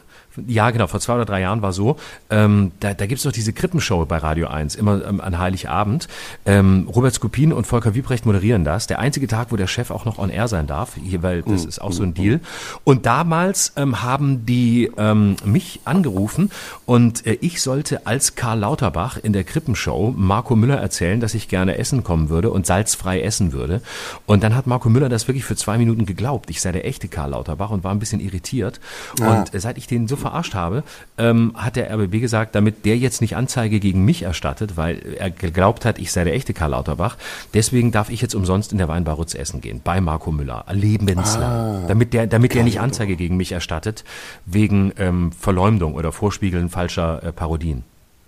ja genau vor zwei oder drei Jahren war so. Ähm, da da gibt's doch diese Krippenshow bei Radio 1 immer ähm, an Heiligabend. Ähm, Robert Skopin und Volker Wiebrecht moderieren das. Der einzige Tag, wo der Chef auch noch on air sein darf, hier, weil das Mhm. ist auch so ein Deal. Und damals ähm, haben die ähm, mich angerufen und äh, ich sollte als Karl Lauterbach in der Krippenshow Marco Müller erzählen, dass ich gerne essen kommen würde und salzfrei essen würde. Und dann hat Marco Müller das wirklich für zwei Minuten geglaubt. Ich sei der echte Karl Lauterbach und war ein bisschen irritiert. Und äh, seit ich den so verarscht habe, ähm, hat der RBB gesagt, damit der jetzt nicht Anzeige gegen mich erstattet, weil er geglaubt hat, ich sei der echte Karl Lauterbach. Deswegen darf ich jetzt umsonst in der Weinbar Rutz essen gehen, bei Marco Müller, lebenslang. damit der, damit der nicht Anzeige gegen mich erstattet, wegen ähm, Verleumdung oder Vorspiegeln falscher äh, Parodien.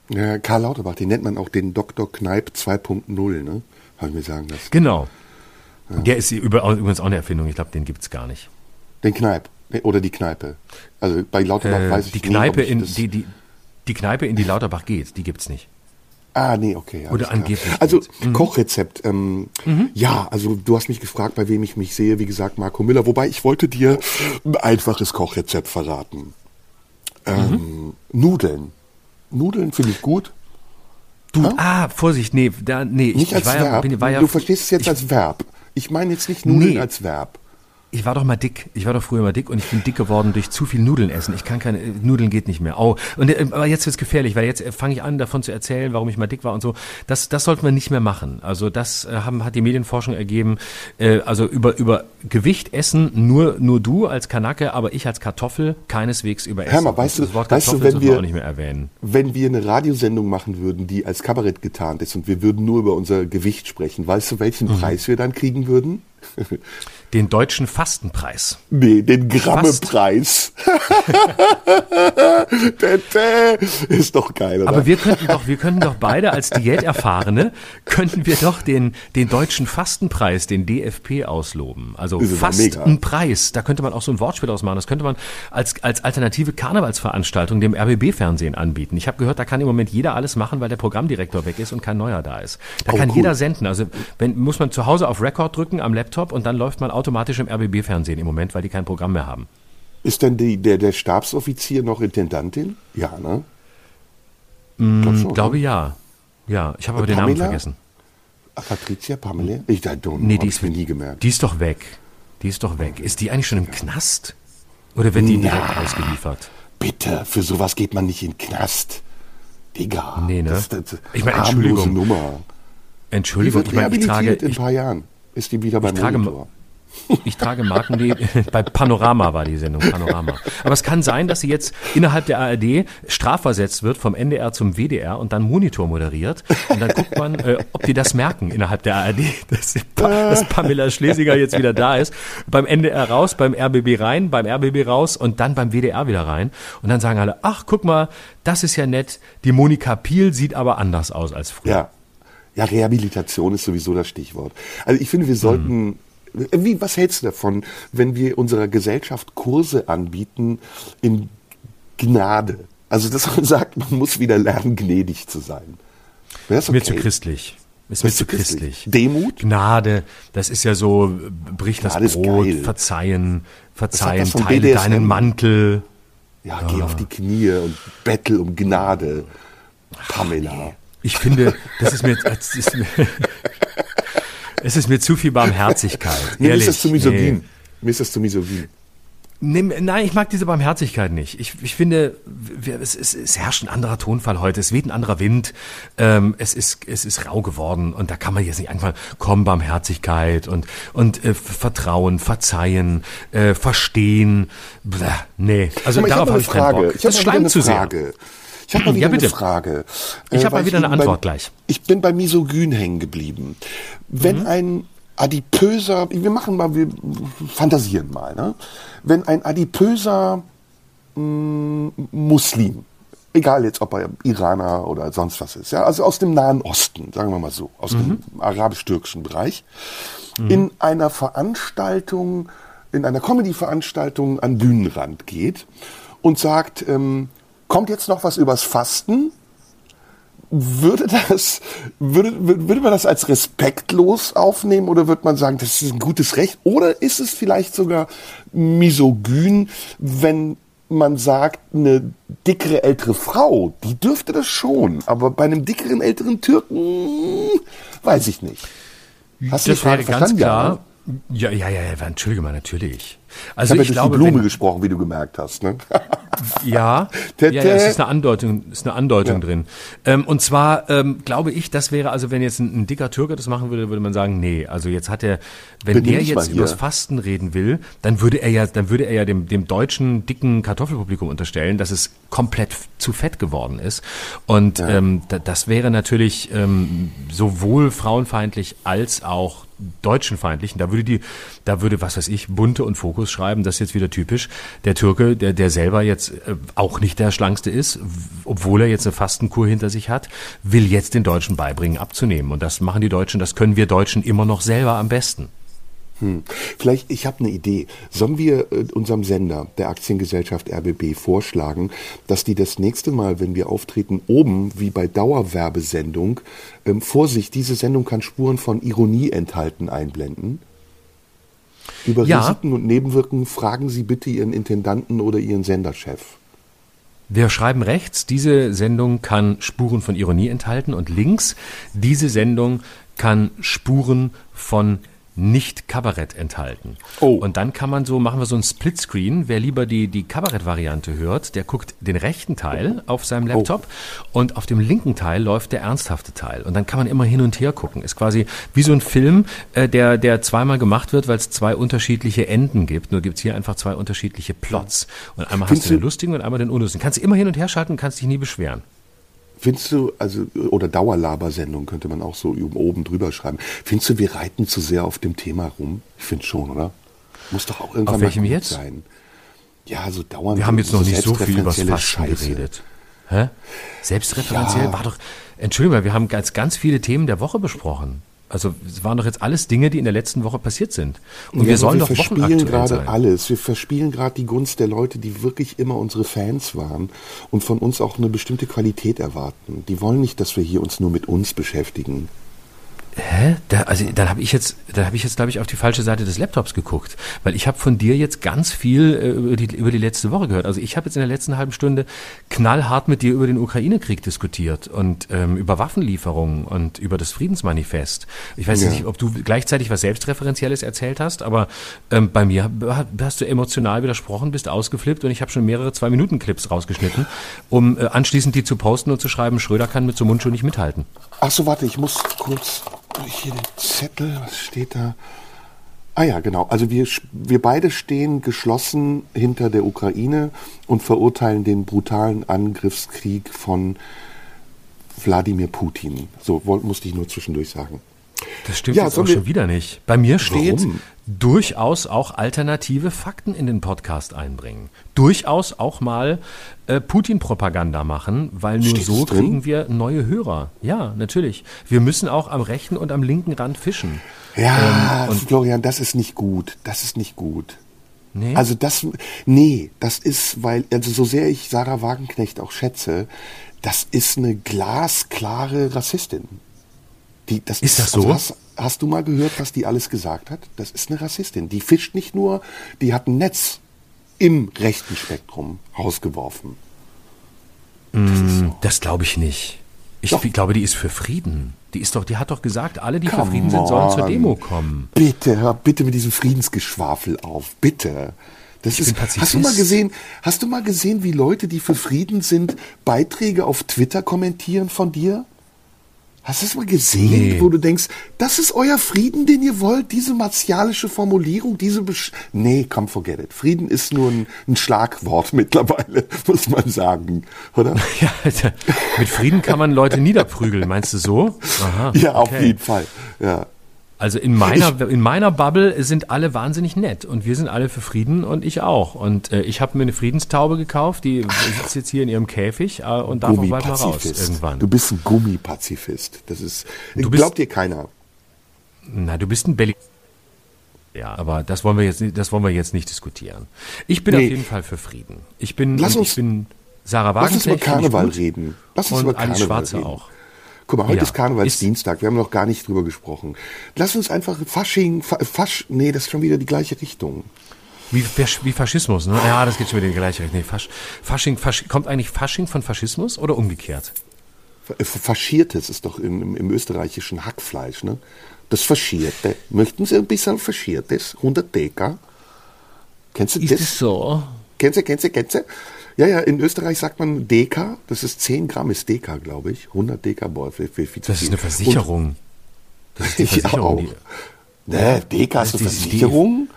Ja, Karl Lauterbach, den nennt man auch den Dr. Kneip 2.0, ne? Haben wir sagen lassen. Genau. Der ist übrigens auch eine Erfindung, ich glaube, den gibt's gar nicht. Den Kneip. Oder die Kneipe. Also bei Lauterbach Äh, weiß ich die Kneipe ich in die, die, die Kneipe in die Lauterbach geht, die gibt's nicht. Ah, nee, okay. Oder klar. angeblich Also geht's. Mhm. Kochrezept. Ähm, Ja, also du hast mich gefragt, bei wem ich mich sehe. Wie gesagt, Marco Müller. Wobei ich wollte dir ein einfaches Kochrezept verraten. Ähm, Mhm. Nudeln. Nudeln finde ich gut. Du, Ja? ah, Vorsicht, nee, da, nee, Nicht ich, als ich war ja, Verb. bin, war ja, du verstehst es jetzt ich, als Verb. Ich meine jetzt nicht Nudeln Nee. als Verb. Ich war doch mal dick. Ich war doch früher mal dick und ich bin dick geworden durch zu viel Nudeln essen. Ich kann keine Nudeln geht nicht mehr. Oh, und äh, aber jetzt wird's gefährlich, weil jetzt äh, fange ich an davon zu erzählen, warum ich mal dick war und so. Das das sollten wir nicht mehr machen. Also das äh, haben hat die Medienforschung ergeben. Äh, also über über Gewicht essen nur nur du als Kanake, aber ich als Kartoffel keineswegs über Essen. Hör mal, weißt du- das Wort weißt du, wenn wir wir- auch nicht mehr erwähnen. Wenn wir eine Radiosendung machen würden, die als Kabarett getarnt ist und wir würden nur über unser Gewicht sprechen, weißt du, welchen Mhm. Preis wir dann kriegen würden? Den deutschen Fastenpreis. Nee, den Grammepreis. Ist doch geil, oder? Aber wir könnten doch, wir könnten doch beide als Diäterfahrene, könnten wir doch den, den deutschen Fastenpreis, den DFP ausloben. Also. Fastenpreis. Da könnte man auch so ein Wortspiel ausmachen. Das könnte man als, als alternative Karnevalsveranstaltung dem RBB-Fernsehen anbieten. Ich habe gehört, da kann im Moment jeder alles machen, weil der Programmdirektor weg ist und kein neuer da ist. Da Oh, kann cool. jeder senden. Also wenn, muss man zu Hause auf Record drücken am Laptop und dann läuft man automatisch im RBB-Fernsehen im Moment, weil die kein Programm mehr haben. Ist denn die, der, der Stabsoffizier noch Intendantin? Ja, ne? Glaub schon, Ich glaube ne? ja. Ja, ich habe aber Und den Namen Pamela? vergessen. Ah, Patricia Pamela? Ich da don't Nee, die ich ist, mir nie gemerkt. die ist doch weg. Die ist doch weg. Ist die eigentlich schon im Knast? Oder wird die direkt ausgeliefert? Bitte, für sowas geht man nicht in den Knast. Digga. Nee, ne? Das, das, Ich meine, Entschuldigung. Nummer. Die Entschuldigung, wird ich meine, ich trage, in ein ich, paar Jahren. Ist die wieder beim trage- Monitor. Ich trage Marken, die, bei Panorama war die Sendung, Panorama. Aber es kann sein, dass sie jetzt innerhalb der ARD strafversetzt wird vom NDR zum WDR und dann Monitor moderiert. Und dann guckt man, äh, ob die das merken innerhalb der ARD, dass, Pa- dass Pamela Schlesinger jetzt wieder da ist. Beim NDR raus, beim RBB rein, beim RBB raus und dann beim WDR wieder rein. Und dann sagen alle, ach, guck mal, das ist ja nett. Die Monika Piel sieht aber anders aus als früher. Ja. Ja, Rehabilitation ist sowieso das Stichwort. Also ich finde, wir sollten. Wie, was hältst du davon, wenn wir unserer Gesellschaft Kurse anbieten in Gnade? Also, dass man sagt, man muss wieder lernen, gnädig zu sein. Wäre das Mir okay? zu christlich. Ist Das mir zu christlich. Demut? Gnade, das ist ja so, äh, brich das Gnade ist Brot, verzeihen, verzeihen, das teile BDSM? deinen Mantel. Ja, geh auf die Knie und bettel um Gnade. Pamela. Ich finde, das ist mir, das ist mir es ist mir zu viel Barmherzigkeit. Mir ehrlich. ist das zu misogyn. Mir ist das zu misogyn. Nee, nein, ich mag diese Barmherzigkeit nicht. Ich, ich finde, es, es, es herrscht ein anderer Tonfall heute. Es weht ein anderer Wind. Ähm, es, ist, es ist rau geworden. Und da kann man jetzt nicht einfach, komm, Barmherzigkeit und, und äh, Vertrauen, Verzeihen, äh, Verstehen. Bläh, nee, also darauf habe eine ich keinen Frage. Bock. Ich das schleimt eine zu sehr. Ich habe mal wieder Ja, eine Frage. Ich Äh, hab mal wieder eine Antwort bei, gleich. Ich bin bei Misogyn hängen geblieben. Wenn Mhm. ein adipöser, wir machen mal, wir fantasieren mal, ne? Wenn ein adipöser mh, Muslim, egal jetzt ob er Iraner oder sonst was ist, ja, also aus dem Nahen Osten, sagen wir mal so, aus Mhm. dem arabisch-türkischen Bereich, in einer Veranstaltung, in einer Comedy-Veranstaltung an Bühnenrand geht und sagt, ähm, kommt jetzt noch was übers Fasten? Würde das, würde, würde man das als respektlos aufnehmen oder würde man sagen, das ist ein gutes Recht? Oder ist es vielleicht sogar misogyn, wenn man sagt, eine dickere ältere Frau, die dürfte das schon, aber bei einem dickeren älteren Türken, hm, weiß ich nicht. Hast du Das die Frage wäre ganz klar. Ja, ja, ja, ja, entschuldige mal, natürlich. Ich Also habe ja ich, durch glaube, die Blume wenn, gesprochen, wie du gemerkt hast. Ne? Ja, ja, ja, es ist eine Andeutung, ist eine Andeutung drin. Ähm, und zwar ähm, glaube ich, das wäre also, wenn jetzt ein, ein dicker Türke das machen würde, würde man sagen, nee, also jetzt hat er, wenn Benimm der jetzt übers Fasten reden will, dann würde er ja, dann würde er ja dem, dem deutschen dicken Kartoffelpublikum unterstellen, dass es komplett zu fett geworden ist. Und ähm, da, das wäre natürlich ähm, sowohl frauenfeindlich als auch deutschenfeindlich. Und Da würde die, da würde, was weiß ich, Bunte und Fokus schreiben, das ist jetzt wieder typisch. Der Türke, der, der selber jetzt äh, auch nicht der schlankste ist, obwohl er jetzt eine Fastenkur hinter sich hat, will jetzt den Deutschen beibringen, abzunehmen. Und das machen die Deutschen, das können wir Deutschen immer noch selber am besten. Hm. Vielleicht, ich habe eine Idee. Sollen wir äh, unserem Sender, der Aktiengesellschaft RBB, vorschlagen, dass die das nächste Mal, wenn wir auftreten, oben, wie bei Dauerwerbesendung, ähm, Vorsicht, diese Sendung kann Spuren von Ironie enthalten, einblenden? Über Ja. Risiken und Nebenwirkungen fragen Sie bitte Ihren Intendanten oder Ihren Senderchef. Wir schreiben rechts, diese Sendung kann Spuren von Ironie enthalten und links, diese Sendung kann Spuren von nicht Kabarett enthalten. Oh. Und dann kann man so, machen wir so ein Splitscreen. Wer lieber die, die Kabarett-Variante hört, der guckt den rechten Teil auf seinem Laptop und auf dem linken Teil läuft der ernsthafte Teil. Und dann kann man immer hin und her gucken. Ist quasi wie so ein Film, äh, der, der zweimal gemacht wird, weil es zwei unterschiedliche Enden gibt. Nur gibt's hier einfach zwei unterschiedliche Plots. Und einmal hast Findest du den lustigen und einmal den unlustigen. Kannst du immer hin und her schalten, kannst dich nie beschweren. Findest du, also, oder Dauerlabersendung könnte man auch so oben drüber schreiben. Findest du, wir reiten zu sehr auf dem Thema rum? Ich finde schon, oder? Muss doch auch irgendwann Auf welchem mal jetzt? sein. Ja, so dauernd. Wir haben jetzt noch nicht so viel über Fasten Scheiße. geredet. Hä? Selbstreferenziell Ja. war doch, Entschuldigung, wir haben ganz, ganz viele Themen der Woche besprochen. Also es waren doch jetzt alles Dinge, die in der letzten Woche passiert sind. Und Ja, wir sollen wir doch verspielen gerade alles. Wir verspielen gerade die Gunst der Leute, die wirklich immer unsere Fans waren und von uns auch eine bestimmte Qualität erwarten. Die wollen nicht, dass wir hier uns nur mit uns beschäftigen. Hä? Da, also dann habe ich jetzt, da habe ich jetzt, glaube ich, auf die falsche Seite des Laptops geguckt, weil ich habe von dir jetzt ganz viel äh, über, die, über die letzte Woche gehört. Also ich habe jetzt in der letzten halben Stunde knallhart mit dir über den Ukraine-Krieg diskutiert und ähm, über Waffenlieferungen und über das Friedensmanifest. Ich weiß Ja. nicht, ob du gleichzeitig was Selbstreferenzielles erzählt hast, aber ähm, bei mir ha- hast du emotional widersprochen, bist ausgeflippt und ich habe schon mehrere Zwei-Minuten-Clips rausgeschnitten, um äh, anschließend die zu posten und zu schreiben, Schröder kann mit so Mundschuh nicht mithalten. Ach so, warte, ich muss kurz hier den Zettel, was steht da? Ah ja, genau. Also wir, wir beide stehen geschlossen hinter der Ukraine und verurteilen den brutalen Angriffskrieg von Wladimir Putin. So musste ich nur zwischendurch sagen. Das stimmt Ja, jetzt auch schon wieder nicht. Bei mir steht Warum? Durchaus auch alternative Fakten in den Podcast einbringen. Durchaus auch mal äh, Putin-Propaganda machen, weil nur Steht so kriegen wir neue Hörer. Ja, natürlich. Wir müssen auch am rechten und am linken Rand fischen. Ja, Ähm, und- Florian, das ist nicht gut. Das ist nicht gut. Nee? Also das, nee, das ist, weil, also so sehr ich Sarah Wagenknecht auch schätze, das ist eine glasklare Rassistin. Die, das Ist das also so? Hast, du mal gehört, was die alles gesagt hat? Das ist eine Rassistin. Die fischt nicht nur, die hat ein Netz im rechten Spektrum rausgeworfen. das glaube ich nicht. Ich Doch. glaube, die ist für Frieden. Die ist doch, die hat doch gesagt, alle, die für Come Frieden sind, sollen zur. Demo kommen. Bitte, hör bitte mit diesem Friedensgeschwafel auf, bitte. Das ist, bin Pazifist. hast du mal gesehen, hast du mal gesehen, wie Leute, die für Frieden sind, Beiträge auf Twitter kommentieren von dir? Hast du es mal gesehen, Nee. wo du denkst, das ist euer Frieden, den ihr wollt, diese martialische Formulierung, diese Besch Nee, come forget it. Frieden ist nur ein, ein Schlagwort mittlerweile, muss man sagen, oder? Ja, Alter, mit Frieden kann man Leute niederprügeln, meinst du so? Aha, Ja, auf okay. jeden Fall. Ja. Also in meiner, in meiner Bubble sind alle wahnsinnig nett und wir sind alle für Frieden und ich auch. Und äh, ich habe mir eine Friedenstaube gekauft, die sitzt jetzt hier in ihrem Käfig äh, und darf auch bald mal raus irgendwann. Du bist ein Gummipazifist. Das ist, Du bist- glaubt dir keiner. Na, du bist ein Belly. Ja, aber das wollen wir jetzt, nicht- das wollen wir jetzt nicht diskutieren. Ich bin Nee. auf jeden Fall für Frieden. Ich bin, Lass uns- ich bin Sarah Lass uns über Karneval reden. Lass uns und über Alice Karneval Schwarze reden. auch. Guck mal, heute Ja. ist Karnevalsdienstag. Wir haben noch gar nicht drüber gesprochen. Lass uns einfach Fasching, Fa- Fasch, nee, das ist schon wieder die gleiche Richtung. Wie, Fasch- wie Faschismus, ne? Ja, das geht schon wieder in die gleiche Richtung. Nee, Fasch, Fasching, Fasch, kommt eigentlich Fasching von Faschismus oder umgekehrt? F- Faschiertes ist doch im, im, im österreichischen Hackfleisch, ne? Das Faschierte. Möchten Sie ein bisschen Faschiertes? 100 Deka? Kennst du das? so? Kennst du, kennst du, kennst du? Ja, ja, in Österreich sagt man Deka. Das ist 10 Gramm ist Deka, glaube ich. 100 Deka, boah, viel, viel, viel Das ist eine Versicherung. Das ist die Und, ja, Versicherung. auch. die, Ne, Deka ist eine Versicherung?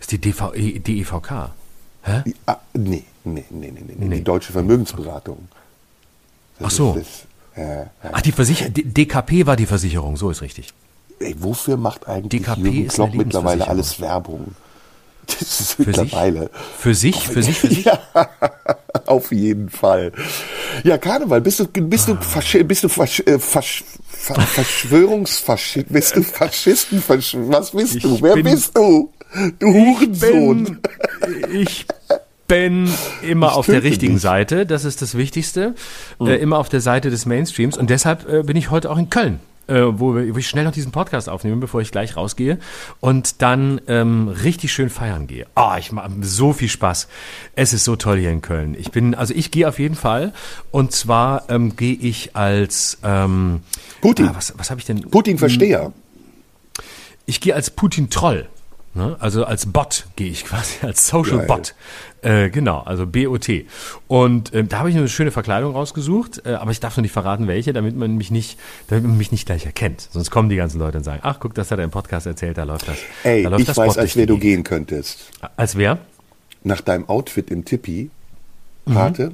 ist die DV, E- DEVK. Hä? Ah, nee, nee, nee, nee, nee, Nee. Die deutsche Vermögensberatung. Das Ach so. Ist das, äh, ja. Ach, die Versicherung. DKP war die Versicherung, so ist richtig. Ey, wofür macht eigentlich DKP Jürgen ist Klopp mittlerweile alles Werbung? Das ist Für sich? mittlerweile. Für sich, für sich, für sich. Ja, auf jeden Fall. Ja, Karneval, bist du, bist du, Faschi bist du Fasch, äh, Fasch, Fa Verschwörungsfaschist, bist du Faschisten, Fasch was bist du? Ich Wer bin- bist du? Du Hurensohn. ich bin immer Ich auf der richtigen dich. Seite, das ist das Wichtigste. Mhm. Äh, immer auf der Seite des Mainstreams und deshalb äh, bin ich heute auch in Köln. Äh, wo, wir, wo ich schnell noch diesen Podcast aufnehme, bevor ich gleich rausgehe und dann ähm, richtig schön feiern gehe. Ah, ich mache so viel Spaß. Es ist so toll hier in Köln. Ich bin, also ich gehe auf jeden Fall und zwar ähm, gehe ich als ähm, Putin. Ah, was was habe ich denn? Putin-Versteher. Ich gehe als Putin-Troll. Ne? Also als Bot gehe ich quasi, als Social Geil. Bot. Äh, genau, also B-O-T. Und ähm, da habe ich eine schöne Verkleidung rausgesucht, äh, aber ich darf noch nicht verraten, welche, damit man mich nicht, damit man mich nicht gleich erkennt. Sonst kommen die ganzen Leute und sagen, ach guck, das hat er im Podcast erzählt, da läuft das. Ey, da läuft ich das weiß, Bot als wer du gehen könntest. Als wer? Nach deinem Outfit im Tippi. Mhm. Rate?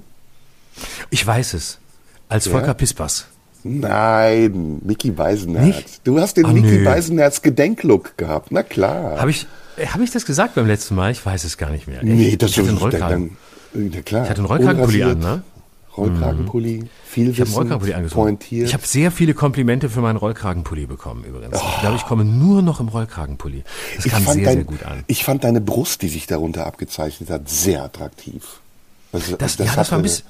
Ich weiß es. Als Ja? Volker Pispers. Nein, Mickey Beisenherz. Nicht? Du hast den Ah, Mickey nö. Beisenherz Gedenklook gehabt. Na klar. Habe ich, hab ich das gesagt beim letzten Mal? Ich weiß es gar nicht mehr. Nee, Ich- das ich hatte einen ist Rollkragen. Dann, na klar. Ich hatte einen Rollkragenpulli an, ne? Rollkragenpulli, viel Ich Wissen, Rollkragenpulli pointiert. Ich habe sehr viele Komplimente für meinen Rollkragenpulli bekommen übrigens. Ich glaube, ich komme nur noch im Rollkragenpulli. Das ich kam fand sehr, dein, sehr gut an. Ich fand deine Brust, die sich darunter abgezeichnet hat, sehr attraktiv. Also, Das- ja, das war ein bisschen-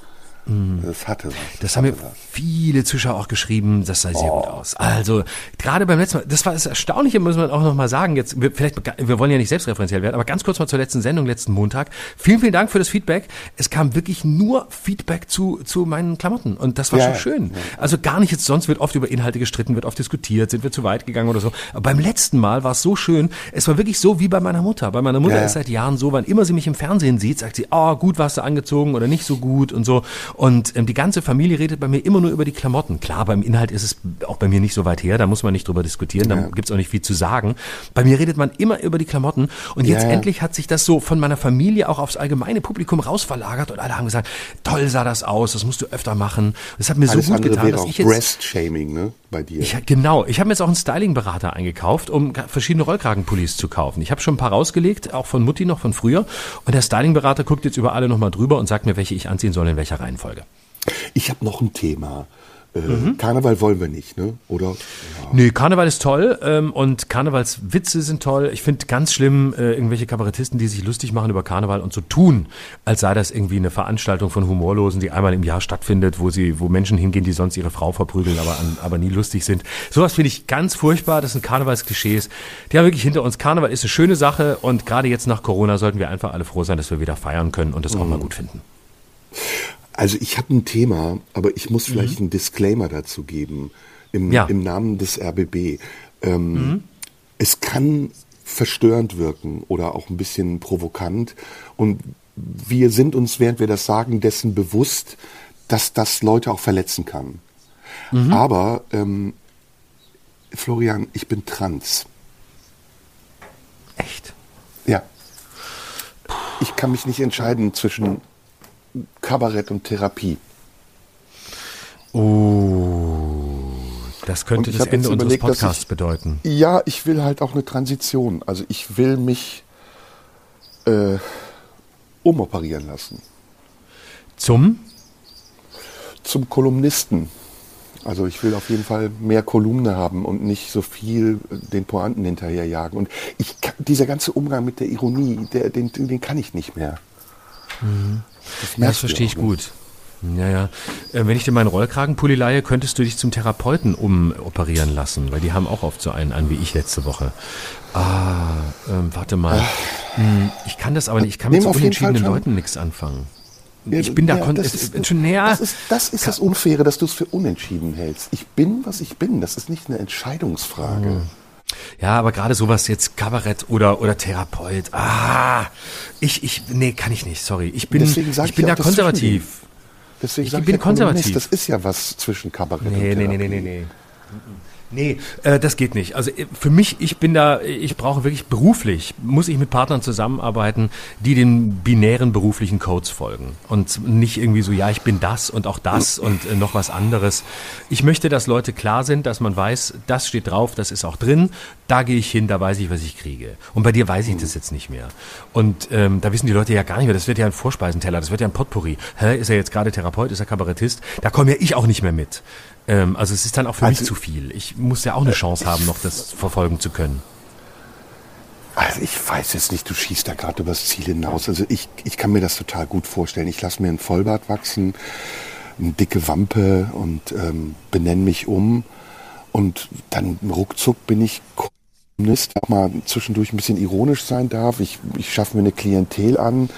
Das hatte was. Das haben mir was. viele Zuschauer auch geschrieben, das sah sehr Oh. gut aus. Also, gerade beim letzten Mal, das war das Erstaunliche, muss man auch nochmal sagen, jetzt, wir, vielleicht, wir wollen ja nicht selbstreferenziell werden, aber ganz kurz mal zur letzten Sendung, letzten Montag. Vielen, vielen Dank für das Feedback. Es kam wirklich nur Feedback zu, zu meinen Klamotten und das war Ja, schon ja. schön. Also gar nicht jetzt, sonst wird oft über Inhalte gestritten, wird oft diskutiert, sind wir zu weit gegangen oder so. Aber beim letzten Mal war es so schön, es war wirklich so wie bei meiner Mutter. Bei meiner Mutter Ja, ja. ist seit Jahren so, wann immer sie mich im Fernsehen sieht, sagt sie, oh, gut warst du angezogen oder nicht so gut und so. Und ähm, die ganze Familie redet bei mir immer nur über die Klamotten. Klar, beim Inhalt ist es auch bei mir nicht so weit her, da muss man nicht drüber diskutieren, da gibt's auch nicht viel zu sagen. Bei mir redet man immer über die Klamotten und jetzt Ja, ja. endlich hat sich das so von meiner Familie auch aufs allgemeine Publikum rausverlagert und alle haben gesagt, toll sah das aus, das musst du öfter machen. Das hat mir Alles so gut getan, dass auch ich jetzt Breast-Shaming, ne? Bei dir. ich, genau, ich habe mir jetzt auch einen Styling-Berater eingekauft, um verschiedene Rollkragenpullis zu kaufen. Ich habe schon ein paar rausgelegt, auch von Mutti noch von früher. Und der Styling-Berater guckt jetzt über alle nochmal drüber und sagt mir, welche ich anziehen soll, in welcher Reihenfolge. Ich habe noch ein Thema. Äh, Mhm. Karneval wollen wir nicht, ne? Oder? Nö, Karneval ist toll ähm, und Karnevalswitze sind toll. Ich finde ganz schlimm äh, irgendwelche Kabarettisten, die sich lustig machen über Karneval und so tun, als sei das irgendwie eine Veranstaltung von Humorlosen, die einmal im Jahr stattfindet, wo sie, wo Menschen hingehen, die sonst ihre Frau verprügeln, aber, an, aber nie lustig sind. Sowas finde ich ganz furchtbar. Das sind Karnevalsklischees. Die haben wirklich hinter uns. Karneval ist eine schöne Sache und gerade jetzt nach Corona sollten wir einfach alle froh sein, dass wir wieder feiern können und das auch mal gut finden. Also ich habe ein Thema, aber ich muss vielleicht einen Disclaimer dazu geben im, Mhm. Ja. im Namen des RBB. Ähm, Es kann verstörend wirken oder auch ein bisschen provokant und wir sind uns, während wir das sagen, dessen bewusst, dass das Leute auch verletzen kann. Mhm. Aber ähm, Florian, ich bin trans. Echt? Ja. Ich kann mich nicht entscheiden zwischen Kabarett und Therapie. Oh, das könnte das Ende unseres Podcasts ich- bedeuten. Ja, ich will halt auch eine Transition. Also ich will mich äh, umoperieren lassen. Zum? Zum Kolumnisten. Also ich will auf jeden Fall mehr Kolumne haben und nicht so viel äh, den Pointen hinterherjagen. Und ich dieser ganze Umgang mit der Ironie, der, den, den kann ich nicht mehr. Das, das verstehe ich gut. Ja, ja. Äh, wenn ich dir meinen Rollkragenpulli leihe, könntest du dich zum Therapeuten umoperieren lassen, weil die haben auch oft so einen an wie ich letzte Woche. Ah, ähm, warte mal. Hm, Ich kann das aber nicht, ich kann mit so unentschiedenen Leuten nichts anfangen. Ja, Ich bin da ja, das ist, es- schon näher. Das ist das, ist das Unfaire, dass du es für unentschieden hältst. Ich bin, was ich bin. Das ist nicht eine Entscheidungsfrage. Hm. Ja, aber gerade sowas jetzt Kabarett oder oder Therapeut. Ah, ich ich nee, kann ich nicht, sorry. Ich bin ich ich bin ja da konservativ. Deswegen Ich sag bin ja konservativ. Das ist ja was zwischen Kabarett Nee, und Therapie. nee, nee, nee, nee. Nee, äh, das geht nicht. Also äh, für mich, ich bin da, ich brauche wirklich beruflich, muss ich mit Partnern zusammenarbeiten, die den binären beruflichen Codes folgen. Und nicht irgendwie so, ja, ich bin das und auch das und äh, noch was anderes. Ich möchte, dass Leute klar sind, dass man weiß, das steht drauf, das ist auch drin, da gehe ich hin, da weiß ich, was ich kriege. Und bei dir weiß ich das jetzt nicht mehr. Und ähm, da wissen die Leute ja gar nicht mehr, das wird ja ein Vorspeisenteller, das wird ja ein Potpourri. Hä, ist er jetzt gerade Therapeut, ist er Kabarettist? Da komme ja ich auch nicht mehr mit. Ähm, also es ist dann auch für also, mich zu viel. Ich muss ja auch eine Chance haben, noch das verfolgen zu können. Also ich weiß jetzt nicht, du schießt da gerade übers Ziel hinaus. Also ich, ich kann mir das total gut vorstellen. Ich lasse mir ein Vollbart wachsen, eine dicke Wampe und ähm, benenne mich um. Und dann ruckzuck bin ich Kolumnist, auch mal zwischendurch ein bisschen ironisch sein darf. Ich, ich schaffe mir eine Klientel an,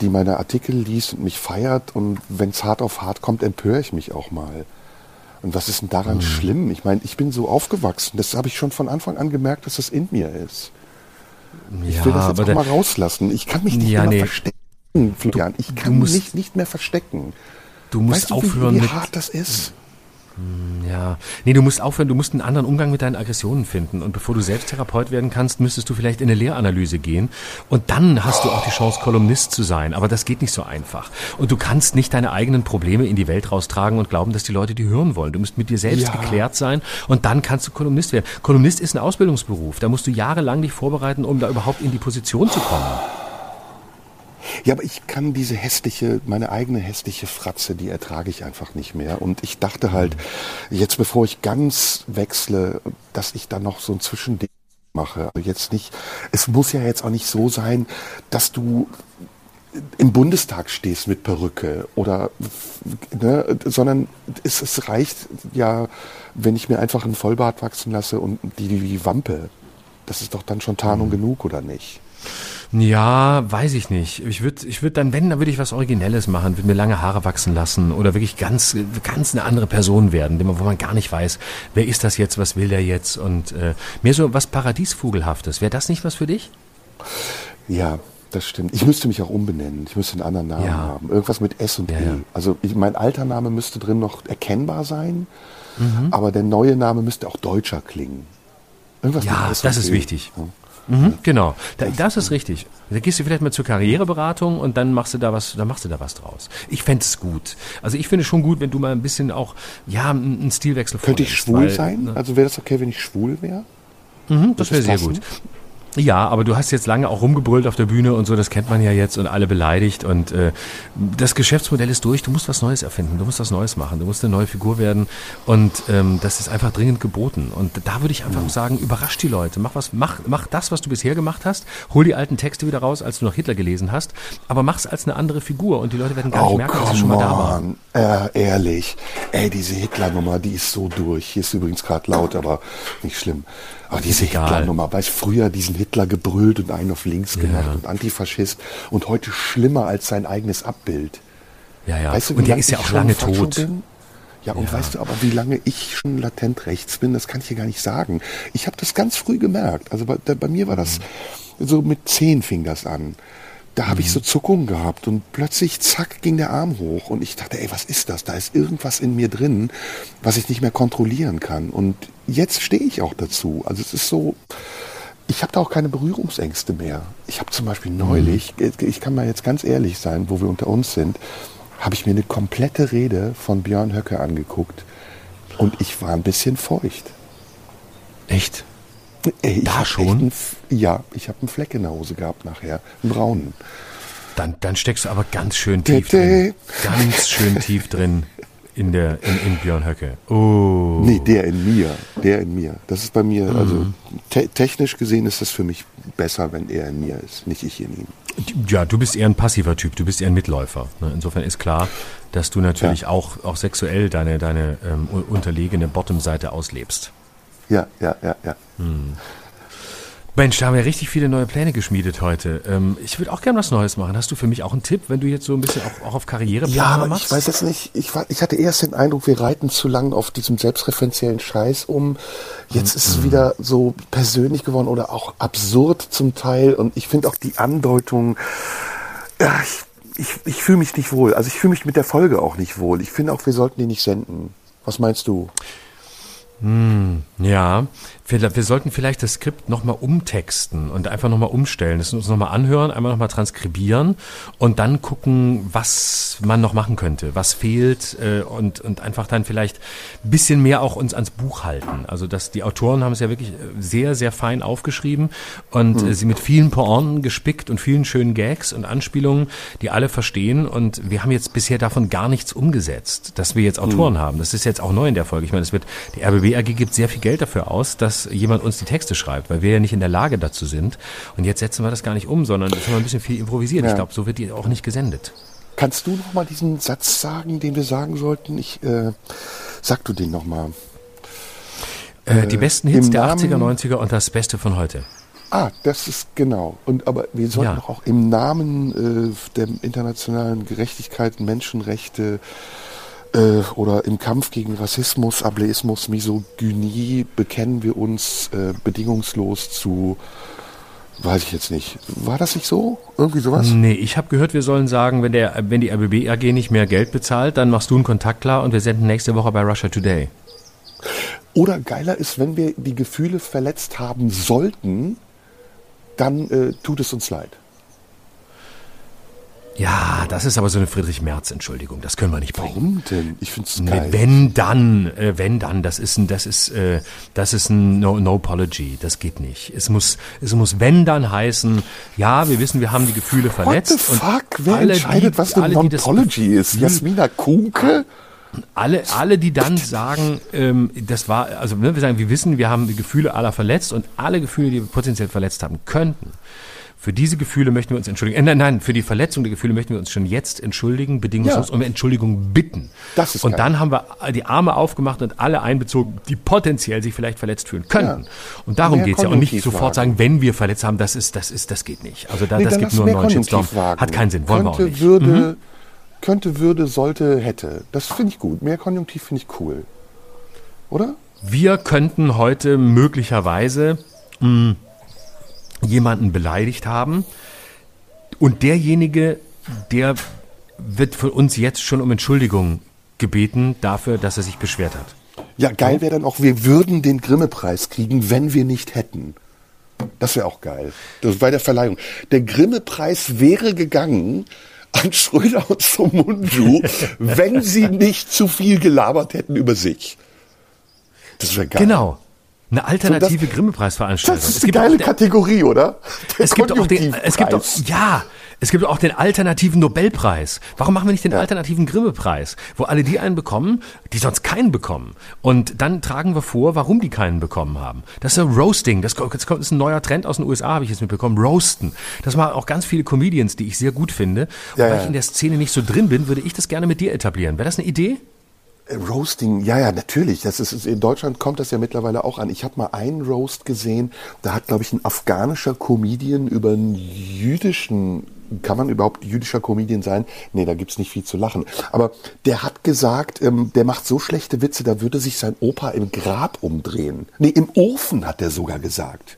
die meine Artikel liest und mich feiert. Und wenn es hart auf hart kommt, empöre ich mich auch mal. Und was ist denn daran mhm. schlimm? Ich meine, ich bin so aufgewachsen. Das habe ich schon von Anfang an gemerkt, dass das in mir ist. Ich ja, will das jetzt auch mal rauslassen. Ich kann mich nicht ja, mehr nee. verstecken, Florian. Ich kann mich nicht, mehr verstecken. Du musst weißt du, aufhören, wie, wie hart das ist. Hm, ja, nee, du musst aufhören, du musst einen anderen Umgang mit deinen Aggressionen finden. Und bevor du selbst Therapeut werden kannst, müsstest du vielleicht in eine Lehranalyse gehen. Und dann hast du auch die Chance, Kolumnist zu sein. Aber das geht nicht so einfach. Und du kannst nicht deine eigenen Probleme in die Welt raustragen und glauben, dass die Leute die hören wollen. Du musst mit dir selbst ja. geklärt sein und dann kannst du Kolumnist werden. Kolumnist ist ein Ausbildungsberuf. Da musst du jahrelang dich vorbereiten, um da überhaupt in die Position zu kommen. Ja, aber ich kann diese hässliche, meine eigene hässliche Fratze, die ertrage ich einfach nicht mehr. Und ich dachte halt, jetzt bevor ich ganz wechsle, dass ich dann noch so ein Zwischending mache. Aber jetzt nicht, es muss ja jetzt auch nicht so sein, dass du im Bundestag stehst mit Perücke oder ne, sondern es, es reicht ja, wenn ich mir einfach einen Vollbart wachsen lasse und die, die Wampe. Das ist doch dann schon Tarnung mhm. genug, oder nicht? Ja, weiß ich nicht. Ich würde, ich würde dann, wenn, dann würde ich was Originelles machen, würde mir lange Haare wachsen lassen oder wirklich ganz, ganz eine andere Person werden, wo man gar nicht weiß, wer ist das jetzt, was will der jetzt und äh, mehr so was Paradiesvogelhaftes. Wäre das nicht was für dich? Ja, das stimmt. Ich müsste mich auch umbenennen. Ich müsste einen anderen Namen ja. haben. Irgendwas mit S und ja, E. Ja. Also ich, mein alter Name müsste drin noch erkennbar sein, mhm. aber der neue Name müsste auch deutscher klingen. Irgendwas ja, mit S das ist e. wichtig. Mhm, genau, da, das ist richtig. Da gehst du vielleicht mal zur Karriereberatung und dann machst du da was, dann machst du da was draus. Ich fände es gut. Also ich finde schon gut, wenn du mal ein bisschen auch, ja, einen Stilwechsel Könnte ich schwul weil, sein? Ne? Also wäre das okay, wenn ich schwul wäre? Mhm, das wäre sehr gut. Ja, aber du hast jetzt lange auch rumgebrüllt auf der Bühne und so, das kennt man ja jetzt und alle beleidigt und äh, das Geschäftsmodell ist durch, du musst was Neues erfinden, du musst was Neues machen, du musst eine neue Figur werden und ähm, das ist einfach dringend geboten. Und da würde ich einfach mhm. sagen, überrasch die Leute, mach was, mach, mach das, was du bisher gemacht hast, hol die alten Texte wieder raus, als du noch Hitler gelesen hast, aber mach's als eine andere Figur und die Leute werden gar nicht oh, merken, dass du schon mal da war. Äh, ehrlich, ey, diese Hitler-Nummer, die ist so durch, hier ist übrigens gerade laut, aber nicht schlimm. Aber diese Hitler-Nummer, weißt früher diesen Hitler gebrüllt und einen auf links gemacht ja. und Antifaschist und heute schlimmer als sein eigenes Abbild. Ja, ja. Weißt du, und der ist ja auch lange tot. Bin? Ja, und ja. weißt du aber, wie lange ich schon latent rechts bin, das kann ich dir gar nicht sagen. Ich habe das ganz früh gemerkt. Also bei, bei mir war das mhm. so mit zehn fing das an da habe ich so Zuckungen gehabt und plötzlich, zack, ging der Arm hoch und ich dachte, ey, was ist das? Da ist irgendwas in mir drin, was ich nicht mehr kontrollieren kann. Und jetzt stehe ich auch dazu. Also es ist so, ich habe da auch keine Berührungsängste mehr. Ich habe zum Beispiel neulich, mhm. ich kann mal jetzt ganz ehrlich sein, wo wir unter uns sind, habe ich mir eine komplette Rede von Björn Höcke angeguckt und ich war ein bisschen feucht. Echt? Ey, da schon? Einen, ja, ich habe einen Fleck in der Hose gehabt nachher, einen braunen. Dann, dann steckst du aber ganz schön tief drin. Ganz schön tief drin in der in, in Björn Höcke. Oh. Nee, der in mir, der in mir. Das ist bei mir, mhm. also te technisch gesehen ist das für mich besser, wenn er in mir ist, nicht ich in ihm. Ja, du bist eher ein passiver Typ, du bist eher ein Mitläufer. Ne? Insofern ist klar, dass du natürlich ja. auch, auch sexuell deine, deine ähm, unterlegene Bottom-Seite auslebst ja, ja, ja, ja. Hm. Mensch, da haben wir richtig viele neue Pläne geschmiedet heute. Ähm, ich würde auch gerne was Neues machen. Hast du für mich auch einen Tipp, wenn du jetzt so ein bisschen auch, auch auf Karriere ja, aber machst? ich weiß jetzt nicht. Ich, war, ich hatte erst den Eindruck, wir reiten zu lang auf diesem selbstreferenziellen Scheiß um. Jetzt ist es mhm. wieder so persönlich geworden oder auch absurd zum Teil. Und ich finde auch die Andeutung, ja, ich, ich, ich fühle mich nicht wohl. Also ich fühle mich mit der Folge auch nicht wohl. Ich finde auch, wir sollten die nicht senden. Was meinst du? Ja, wir, wir sollten vielleicht das Skript nochmal umtexten und einfach nochmal umstellen, das uns nochmal anhören, einmal nochmal transkribieren und dann gucken, was man noch machen könnte, was fehlt äh, und, und einfach dann vielleicht ein bisschen mehr auch uns ans Buch halten. Also dass die Autoren haben es ja wirklich äh, sehr, sehr fein aufgeschrieben und äh, sie mit vielen Pointen gespickt und vielen schönen Gags und Anspielungen, die alle verstehen und wir haben jetzt bisher davon gar nichts umgesetzt, dass wir jetzt Autoren haben. Das ist jetzt auch neu in der Folge. Ich meine, es wird, die RBB AG gibt sehr viel Geld dafür aus, dass jemand uns die Texte schreibt, weil wir ja nicht in der Lage dazu sind. Und jetzt setzen wir das gar nicht um, sondern jetzt haben wir ein bisschen viel improvisiert. Ja. Ich glaube, so wird die auch nicht gesendet. Kannst du noch mal diesen Satz sagen, den wir sagen sollten? Ich äh, sag du den noch mal. Äh, die besten Hits der Namen- 80er, 90er und das Beste von heute. Ah, das ist genau. Und aber wir sollten Ja. auch im Namen äh, der internationalen Gerechtigkeit, Menschenrechte äh, oder im Kampf gegen Rassismus, Ableismus, Misogynie bekennen wir uns äh, bedingungslos zu. Weiß ich jetzt nicht. War das nicht so? Irgendwie sowas? Nee, ich habe gehört, wir sollen sagen, wenn, der, wenn die RBB AG nicht mehr Geld bezahlt, dann machst du einen Kontakt klar und wir senden nächste Woche bei Russia Today. Oder geiler ist, wenn wir die Gefühle verletzt haben sollten, dann äh, tut es uns leid. Ja, das ist aber so eine Friedrich-Merz-Entschuldigung. Das können wir nicht bringen. Warum denn? Ich finde es geil. wenn dann, äh, wenn dann, das ist ein, das ist, äh, das ist ein no, no apology. Das geht nicht. Es muss, es muss wenn dann heißen, ja, wir wissen, wir haben die Gefühle What verletzt. the fuck? Wer alle, entscheidet, die- was eine das Non-Apology ist? Jasmina Kuhnke? alle, alle, die dann sagen, ähm, das war, also ne, wir sagen, wir wissen, wir haben die Gefühle aller verletzt und alle Gefühle, die wir potenziell verletzt haben könnten. Für diese Gefühle möchten wir uns entschuldigen. Äh, nein, nein, für die Verletzung der Gefühle möchten wir uns schon jetzt entschuldigen, bedingungslos Ja. um Entschuldigung bitten. Das ist und geil. dann haben wir die Arme aufgemacht und alle einbezogen, die potenziell sich vielleicht verletzt fühlen könnten. Ja. Und darum Mehr geht's ja. Und nicht sofort sagen, wenn wir verletzt haben, das ist, das ist, das geht nicht. Also da, Nee, das gibt nur einen neuen Shitstorm. Hat keinen Sinn, wollen könnte, wir auch nicht. Würde, Mhm. könnte, würde, sollte, hätte. Das finde ich gut. Mehr Konjunktiv finde ich cool. Oder? Wir könnten heute möglicherweise mh, jemanden beleidigt haben und derjenige, der wird von uns jetzt schon um Entschuldigung gebeten dafür, dass er sich beschwert hat. Ja, geil wäre dann auch, wir würden den Grimme-Preis kriegen, wenn wir nicht hätten. Das wäre auch geil. Das bei der Verleihung. Der Grimme-Preis wäre gegangen an Schröder und Somunju, wenn sie nicht zu viel gelabert hätten über sich. Das wäre geil. Genau. Eine alternative So, Grimme-Preisveranstaltung. Das ist Es eine geile der- Kategorie, oder? Der Es gibt auch den, es gibt auch, ja, es gibt auch den alternativen Nobelpreis. Warum machen wir nicht den Ja. alternativen Grimme-Preis, wo alle die einen bekommen, die sonst keinen bekommen? Und dann tragen wir vor, warum die keinen bekommen haben. Das ist ein Roasting. Das kommt, das kommt- das ist ein neuer Trend aus den USA, habe ich jetzt mitbekommen. Roasten. Das machen auch ganz viele Comedians, die ich sehr gut finde. Und Ja, weil ja. ich in der Szene nicht so drin bin, würde ich das gerne mit dir etablieren. Wäre das eine Idee? Äh, Roasting, ja, ja, natürlich. Das ist, in Deutschland kommt das ja mittlerweile auch an. Ich habe mal einen Roast gesehen, da hat, glaube ich, ein afghanischer Comedian über einen jüdischen, kann man überhaupt jüdischer Comedian sein? Nee, da gibt's nicht viel zu lachen. Aber der hat gesagt, ähm, der macht so schlechte Witze, da würde sich sein Opa im Grab umdrehen. Nee, im Ofen hat er sogar gesagt.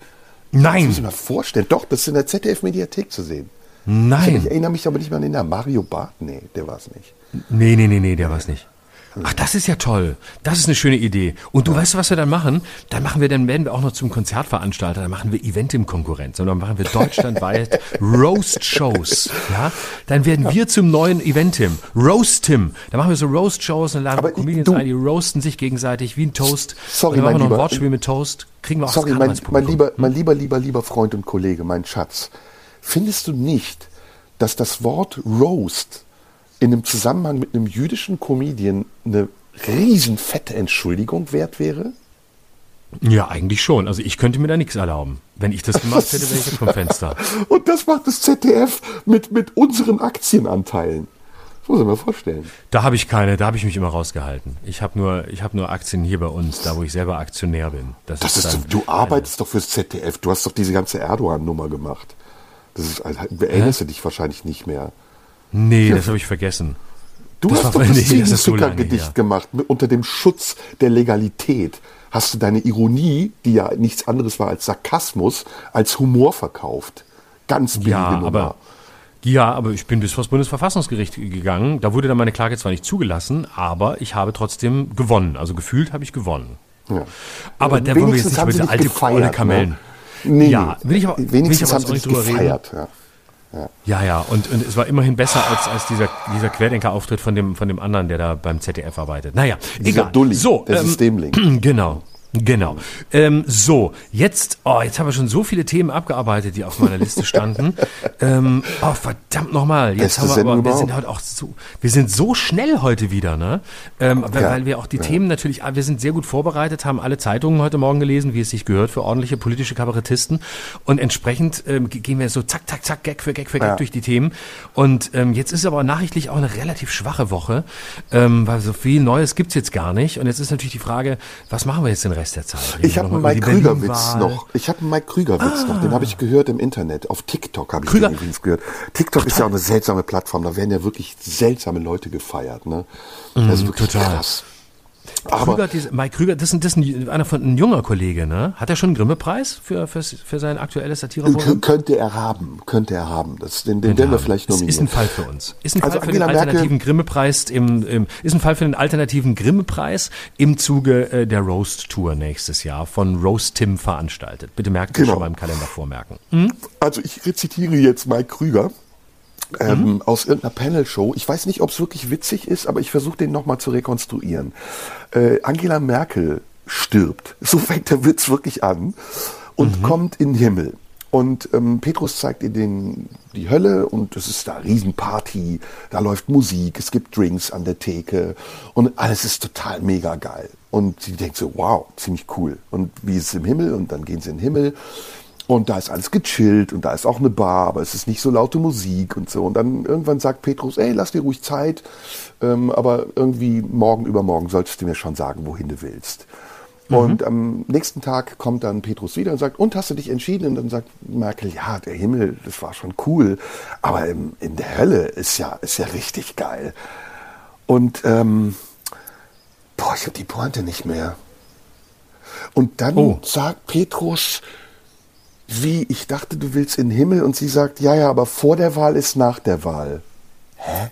Das muss ich Nein, mir vorstellen. Doch, das ist in der ZDF-Mediathek zu sehen. Ich nein. erinnere mich aber nicht mehr an den Namen. Mario Barth? Nee, der war es nicht. Nee, nee, nee, nee, der war's nicht. Ach, das ist ja toll. Das ist eine schöne Idee. Und du weißt, was wir dann machen? Dann machen wir, dann werden wir auch noch zum Konzertveranstalter. Dann machen wir Eventim-Konkurrenz. Und dann machen wir deutschlandweit Roast-Shows. Ja? Dann werden wir zum neuen Eventim. Roast-Tim. Dann machen wir so Roast-Shows und laden wir Comedians du- ein, die roasten sich gegenseitig wie ein Toast. Sorry, und dann machen wir noch ein Lieber. Wortspiel mit Toast. Kriegen wir auch Sorry, mein, mein, lieber, mein lieber, lieber, lieber Freund und Kollege, mein Schatz. Findest du nicht, dass das Wort Roast in einem Zusammenhang mit einem jüdischen Comedian eine riesenfette Entschuldigung wert wäre? Ja, eigentlich schon. Also ich könnte mir da nichts erlauben. Wenn ich das gemacht hätte, wäre ich jetzt vom Fenster. Und das macht das ZDF mit, mit unseren Aktienanteilen. Das muss ich mir vorstellen. Da habe ich keine, da habe ich mich immer rausgehalten. Ich habe nur, ich habe nur Aktien hier bei uns, da wo ich selber Aktionär bin. Das ist, dann du arbeitest doch fürs ZDF. Du hast doch diese ganze Erdogan-Nummer gemacht. Das ist, also, erinnerst du dich wahrscheinlich nicht mehr. Nee, das habe ich vergessen. Du Das hast doch das nee, so Ziegenzucker-Gedicht her. gemacht. Mit- Unter dem Schutz der Legalität hast du deine Ironie, die ja nichts anderes war als Sarkasmus, als Humor verkauft. Ganz billige Ja, Nummer. aber ja, aber ich bin bis vor das Bundesverfassungsgericht gegangen. Da wurde dann meine Klage zwar nicht zugelassen, aber ich habe trotzdem gewonnen. Also gefühlt habe ich gewonnen. Ja. Aber da wollen wir jetzt Wenigstens nicht über diese alte gefeiert, faule Kamellen. Ne? Nee, Ja, will ich aber- will ich wenigstens aber haben sie reden. gefeiert. Ja. Ja, ja, und, und es war immerhin besser als, als dieser, dieser Querdenker-Auftritt von dem, von dem anderen, der da beim ZDF arbeitet. Naja, Dieser egal. Dulli, so, der ähm, Systemling. Genau. Genau. Ähm, so, jetzt, oh, jetzt haben wir schon so viele Themen abgearbeitet, die auf meiner Liste standen. ähm, oh, verdammt nochmal. Jetzt Beste haben wir Sendung aber, wir sind heute auch so, wir sind so schnell heute wieder, ne? Ähm, weil, Ja. weil wir auch die Themen natürlich, ah, wir sind sehr gut vorbereitet, haben alle Zeitungen heute Morgen gelesen, wie es sich gehört für ordentliche politische Kabarettisten. Und entsprechend ähm, ge- gehen wir so zack, zack, zack, Gag für Gag für Gag Ja. durch die Themen. Und ähm, jetzt ist aber nachrichtlich auch eine relativ schwache Woche, ähm, weil so viel Neues gibt's jetzt gar nicht. Und jetzt ist natürlich die Frage, was machen wir jetzt den Rest der Zeit? Ich habe einen Mike Krüger-Witz noch. Ich habe einen Mike Krüger-Witz noch. Den habe ich gehört im Internet. Auf TikTok habe ich Krüger- den übrigens gehört. TikTok ist ja auch eine seltsame Plattform. Da werden ja wirklich seltsame Leute gefeiert. Ne? Das ist wirklich total. krass. Aber Krüger, diese, Mike Krüger, das ist, das ist ein, einer von ein junger Kollege, ne? Hat er schon einen Grimme-Preis für, für, für sein aktuelles k- Satireprogramm? könnte er haben. Könnte er haben. Das, den den werden wir vielleicht Das nominieren. ist ein Fall für uns. Ist ein Fall Also für den Angela alternativen Grimme-Preis im, im, ist ein Fall für den alternativen Grimme-Preis im Zuge äh, der Roast Tour nächstes Jahr von Roast Tim veranstaltet. Bitte merkt Genau. schon mal im Kalender vormerken. Also ich rezitiere jetzt Mike Krüger ähm, Mhm. aus irgendeiner Panel-Show. Ich weiß nicht, ob es wirklich witzig ist, aber ich versuche den nochmal zu rekonstruieren. Äh, Angela Merkel stirbt. So fängt der Witz wirklich an und kommt in den Himmel. Und ähm, Petrus zeigt ihr den, die Hölle und es ist da Riesenparty, da läuft Musik, es gibt Drinks an der Theke und alles ist total mega geil. Und sie denkt so, wow, ziemlich cool. Und wie ist es im Himmel? Und dann gehen sie in den Himmel und da ist alles gechillt und da ist auch eine Bar, aber es ist nicht so laute Musik und so. Und dann irgendwann sagt Petrus, ey, lass dir ruhig Zeit, ähm, aber irgendwie morgen übermorgen solltest du mir schon sagen, wohin du willst. Und am nächsten Tag kommt dann Petrus wieder und sagt, und hast du dich entschieden? Und dann sagt Merkel, ja, der Himmel, das war schon cool, aber im, in der Hölle ist ja, ist ja richtig geil. Und ähm, boah, ich habe die Pointe nicht mehr. Und dann Oh. sagt Petrus, wie, ich dachte, du willst in den Himmel und sie sagt, ja, ja, aber vor der Wahl ist nach der Wahl. Hä?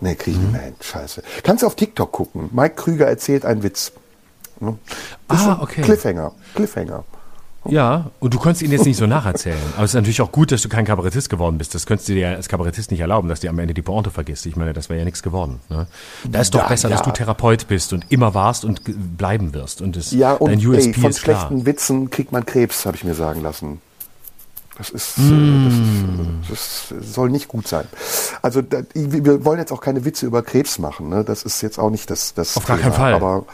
Nee, krieg ich nicht mehr hin. Scheiße. Kannst du auf TikTok gucken. Mike Krüger erzählt einen Witz. Ne? Ist Ah, okay. Cliffhanger. Cliffhanger. Ja, und du konntest ihn jetzt nicht so nacherzählen. Aber es ist natürlich auch gut, dass du kein Kabarettist geworden bist. Das könntest du dir als Kabarettist nicht erlauben, dass du am Ende die Pointe vergisst. Ich meine, das wäre ja nichts geworden. Ne? Da ist doch Ja, besser, dass ja. du Therapeut bist und immer warst und bleiben wirst. Und das, Ja, und dein USP ey, von ist klar. schlechten Witzen kriegt man Krebs, habe ich mir sagen lassen. Das ist, Mm. das, ist, äh, das soll nicht gut sein. Also da, wir wollen jetzt auch keine Witze über Krebs machen. Ne? Das ist jetzt auch nicht das, das Auf gar Thema. keinen Fall. Aber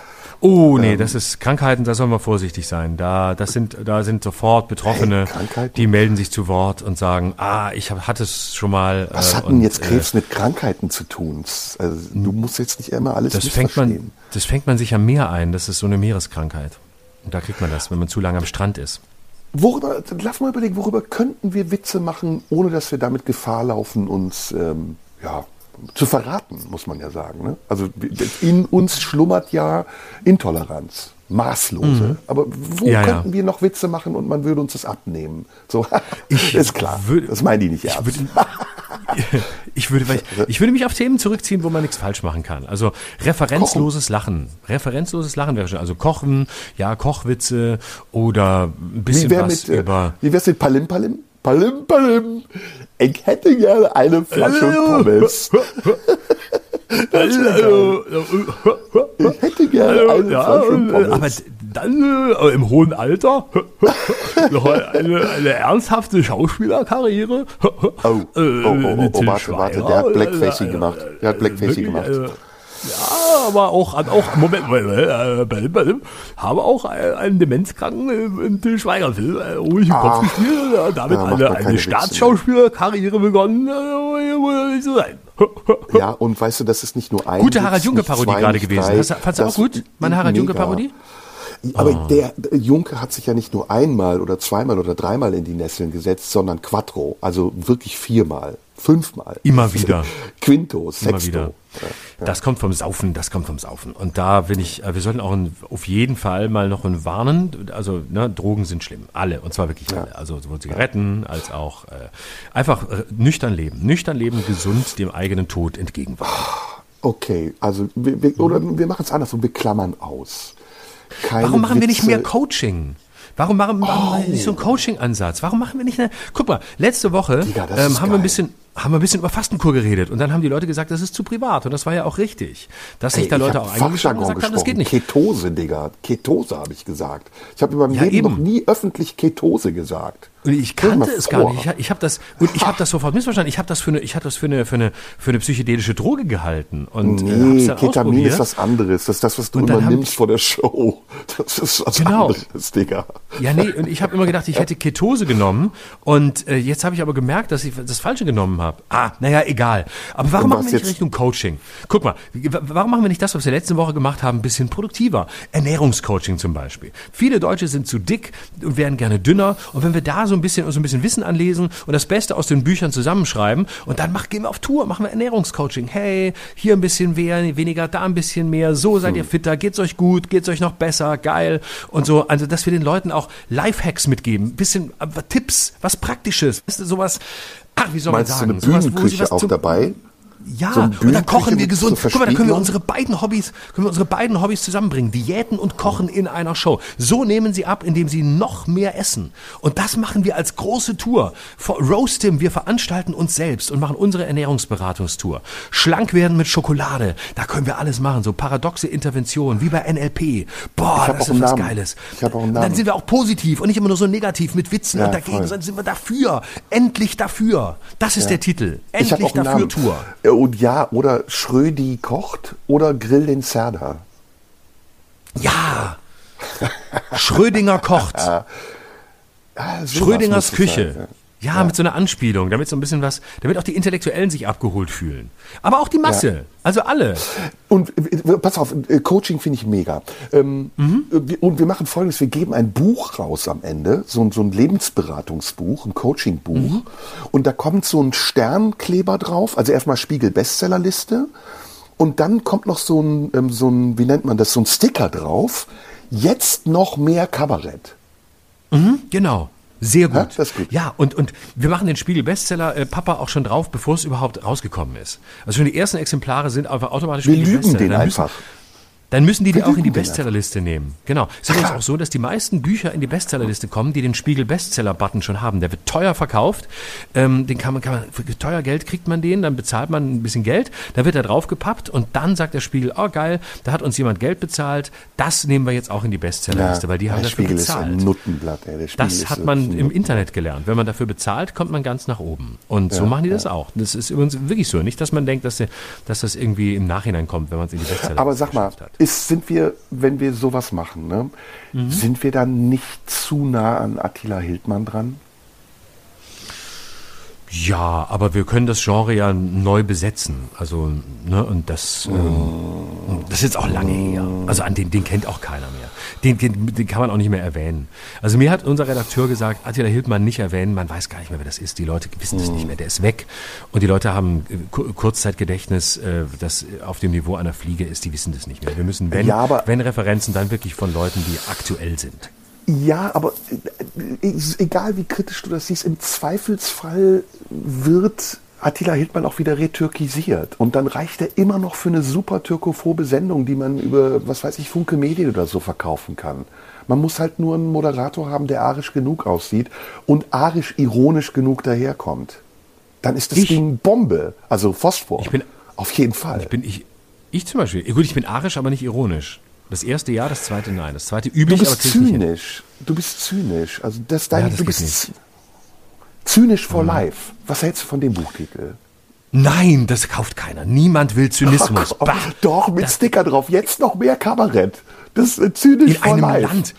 Oh, nee, Ähm. das ist Krankheiten, da sollen wir vorsichtig sein. Da, das sind, da sind sofort Betroffene, Hey, die melden sich zu Wort und sagen, ah, ich hab, hatte es schon mal. was äh, hat denn jetzt äh, Krebs mit Krankheiten zu tun? Also, du musst jetzt nicht immer alles Das fängt man, das fängt man sich am Meer ein. Das ist so eine Meereskrankheit. Und da kriegt man das, wenn man zu lange am Strand ist. Worüber, lass mal überlegen, worüber könnten wir Witze machen, ohne dass wir damit Gefahr laufen, uns ähm, ja, zu verraten, muss man ja sagen. Ne? Also in uns schlummert ja Intoleranz, maßlose. Aber wo Mhm. Ja, ja. könnten wir noch Witze machen und man würde uns das abnehmen? So, ist klar. würde- das meinen die nicht ernst. würde, ich, würde, ich, ich würde mich auf Themen zurückziehen, wo man nichts falsch machen kann. Also referenzloses Lachen. Referenzloses Lachen wäre schon. Also Kochen, ja, Kochwitze oder ein bisschen wie was mit, äh, über. wie wär's mit Palim Palim? Palim Palim. Ich hätte gerne eine Flasche Pommes. Ich hätte gerne eine ja, Flasche äh, Pommes. aber dann äh, im hohen Alter noch eine, eine ernsthafte Schauspielerkarriere. Oh, oh, oh, oh, Mit oh, Til warte, warte, der hat Blackfacing Äh, gemacht. Der hat Blackfacing gemacht. Äh, Ja, aber auch, auch Moment, äh, habe auch einen Demenzkranken im, Schweiger Film äh, ruhig im Kopf gespielt, äh, damit eine, eine Staatsschauspielerkarriere begonnen, äh. Ja, und weißt du, das ist nicht nur ein Gute Harald Junke nicht Parodie zwei, gerade gewesen. fandst du auch gut? Meine Harald Junke mega. Parodie? Aber Ah. der, der Junke hat sich ja nicht nur einmal oder zweimal oder dreimal in die Nesseln gesetzt, sondern quattro, also wirklich viermal, fünfmal. Immer wieder. Quinto, sexto. Immer wieder. Das kommt vom Saufen, das kommt vom Saufen. Und da bin ich, äh, wir sollten auch ein, auf jeden Fall mal noch ein warnen. Also, ne, Drogen sind schlimm. Alle. Und zwar wirklich alle. Also sowohl Zigaretten als auch äh, einfach äh, nüchtern leben. Nüchtern leben, gesund dem eigenen Tod entgegenwirken. Okay, also wir, wir, oder wir machen es anders und wir klammern aus. keine Warum machen wir nicht Witze. mehr Coaching? Warum machen, warum wir nicht so einen Coaching-Ansatz? Warum machen wir nicht eine. Guck mal, letzte Woche Digga, ähm, haben wir ein geil. bisschen. Haben wir ein bisschen über Fastenkur geredet und dann haben die Leute gesagt, das ist zu privat und das war ja auch richtig. Dass sich Ey, da Leute auch gesagt haben, das geht gesprochen. nicht. Ketose, Digga. Ketose habe ich gesagt. Ich habe in meinem Ja, Leben eben. noch nie öffentlich Ketose gesagt. Und ich kannte es vor. gar nicht. Ich, ich habe das und ich habe das sofort missverstanden. Ich habe das für eine, ich hatte das für eine, für eine, für eine psychedelische Droge gehalten und äh, Nee, Ketamin ist was anderes. Das ist das, was du immer nimmst vor der Show. Das ist was Genau. anderes, Digga. Ja, nee, und ich habe immer gedacht, ich hätte Ketose genommen und äh, jetzt habe ich aber gemerkt, dass ich das Falsche genommen habe. Ah, naja, egal. Aber warum machen wir nicht? Richtung Coaching? Guck mal, warum machen wir nicht das, was wir letzte Woche gemacht haben, ein bisschen produktiver? Ernährungscoaching zum Beispiel. Viele Deutsche sind zu dick und wären gerne dünner und wenn wir da so ein bisschen, so ein bisschen Wissen anlesen und das Beste aus den Büchern zusammenschreiben und dann mach, gehen wir auf Tour, machen wir Ernährungscoaching. Hey, hier ein bisschen mehr, weniger, da ein bisschen mehr, so seid ihr Hm. fitter, geht's euch gut, geht's euch noch besser, geil und so. Also, dass wir den Leuten auch Lifehacks mitgeben, bisschen äh, Tipps, was Praktisches, sowas, ach, wie soll Meinst man du eine sagen? Sowas, wo sie Bühnenküche auch dabei? Ja, So und dann kochen wir gesund. Guck mal, da können wir unsere beiden Hobbys, können wir unsere beiden Hobbys zusammenbringen. Diäten und Kochen in einer Show. So nehmen sie ab, indem sie noch mehr essen. Und das machen wir als große Tour. Roastim, wir veranstalten uns selbst und machen unsere Ernährungsberatungstour. Schlank werden mit Schokolade. Da können wir alles machen. So paradoxe Interventionen, wie bei NLP. Boah, das ist was Namen. Geiles. Ich hab auch einen Und Dann Namen. sind wir auch positiv und nicht immer nur so negativ mit Witzen Ja, und dagegen, sondern sind wir dafür. Endlich dafür. Das ist der Titel. Endlich dafür Namen. Tour. Und ja, oder Schrödi kocht oder Grill den Serda. Ja. Schrödinger kocht. Sowas Schrödingers Küche. sein, Ja, mit so einer Anspielung, damit so ein bisschen was, damit auch die Intellektuellen sich abgeholt fühlen. Aber auch die Masse. Also alle. Und äh, pass auf, äh, Coaching finde ich mega. Ähm, äh, wir- Und wir machen folgendes, wir geben ein Buch raus am Ende, so, ein- so ein Lebensberatungsbuch, ein Coachingbuch. Und da kommt so ein Sternkleber drauf, also erstmal Spiegel-Bestsellerliste. Und dann kommt noch so ein, ähm, so ein, wie nennt man das, so ein Sticker drauf. Jetzt noch mehr Kabarett. Genau. Sehr gut. Ja, gut. Ja, und, und wir machen den Spiegel Bestseller äh, Papa auch schon drauf, bevor es überhaupt rausgekommen ist. Also schon die ersten Exemplare sind einfach automatisch Wir lügen den einfach. Dann müssen die die auch in die Bestsellerliste nehmen. Genau. Es ist übrigens auch so, dass die meisten Bücher in die Bestsellerliste kommen, die den Spiegel Bestseller-Button schon haben. Der wird teuer verkauft. Ähm, den kann man, kann man, für teuer Geld kriegt man den, dann bezahlt man ein bisschen Geld, dann wird er draufgepappt und dann sagt der Spiegel, oh geil, da hat uns jemand Geld bezahlt, das nehmen wir jetzt auch in die Bestsellerliste, weil die haben der dafür Spiegel bezahlt. ist ein Nuttenblatt. Ey. Der Spiegel Das hat man im. Internet gelernt. Wenn man dafür bezahlt, kommt man ganz nach oben. Und so machen die das auch. Das ist übrigens wirklich so. Nicht, dass man denkt, dass, dass das irgendwie im Nachhinein kommt, wenn man es in die Bestseller Aber sag mal, hat. Ist, sind wir, wenn wir sowas machen, ne, Mhm. sind wir dann nicht zu nah an Attila Hildmann dran? Ja, aber wir können das Genre ja neu besetzen. Also, ne, und das, ähm, das ist jetzt auch lange her. Also an den, den kennt auch keiner mehr. Den, den, den kann man auch nicht mehr erwähnen. Also mir hat unser Redakteur gesagt, Attila Hildmann nicht erwähnen, man weiß gar nicht mehr, wer das ist. Die Leute wissen es nicht mehr, der ist weg. Und die Leute haben äh, Ku- Kurzzeitgedächtnis, äh, das auf dem Niveau einer Fliege ist, die wissen das nicht mehr. Wir müssen, wenn, Ja, wenn Referenzen, dann wirklich von Leuten, die aktuell sind. Ja, aber äh, egal wie kritisch du das siehst, im Zweifelsfall wird Attila Hildmann auch wieder retürkisiert. Und dann reicht er immer noch für eine super türkophobe Sendung, die man über, was weiß ich, Funke Medien oder so verkaufen kann. Man muss halt nur einen Moderator haben, der arisch genug aussieht und arisch-ironisch genug daherkommt. Dann ist das Ich- Ding Bombe, also Phosphor. Ich bin- Auf jeden Fall. Ich bin ich, ich zum Beispiel. Gut, ich bin arisch, aber nicht ironisch. Das erste ja, das zweite nein. Das zweite Du üblich, aber bist nicht hin. zynisch. Du bist zynisch. Also das dein, Ja, das du bist nicht. Mhm. zynisch for life. Was hältst du von dem Buchtitel? Nein, das kauft keiner. Niemand will Zynismus. Ach, doch, mit Sticker drauf. Jetzt noch mehr Kabarett. Das ist äh, zynisch in for einem life. Land,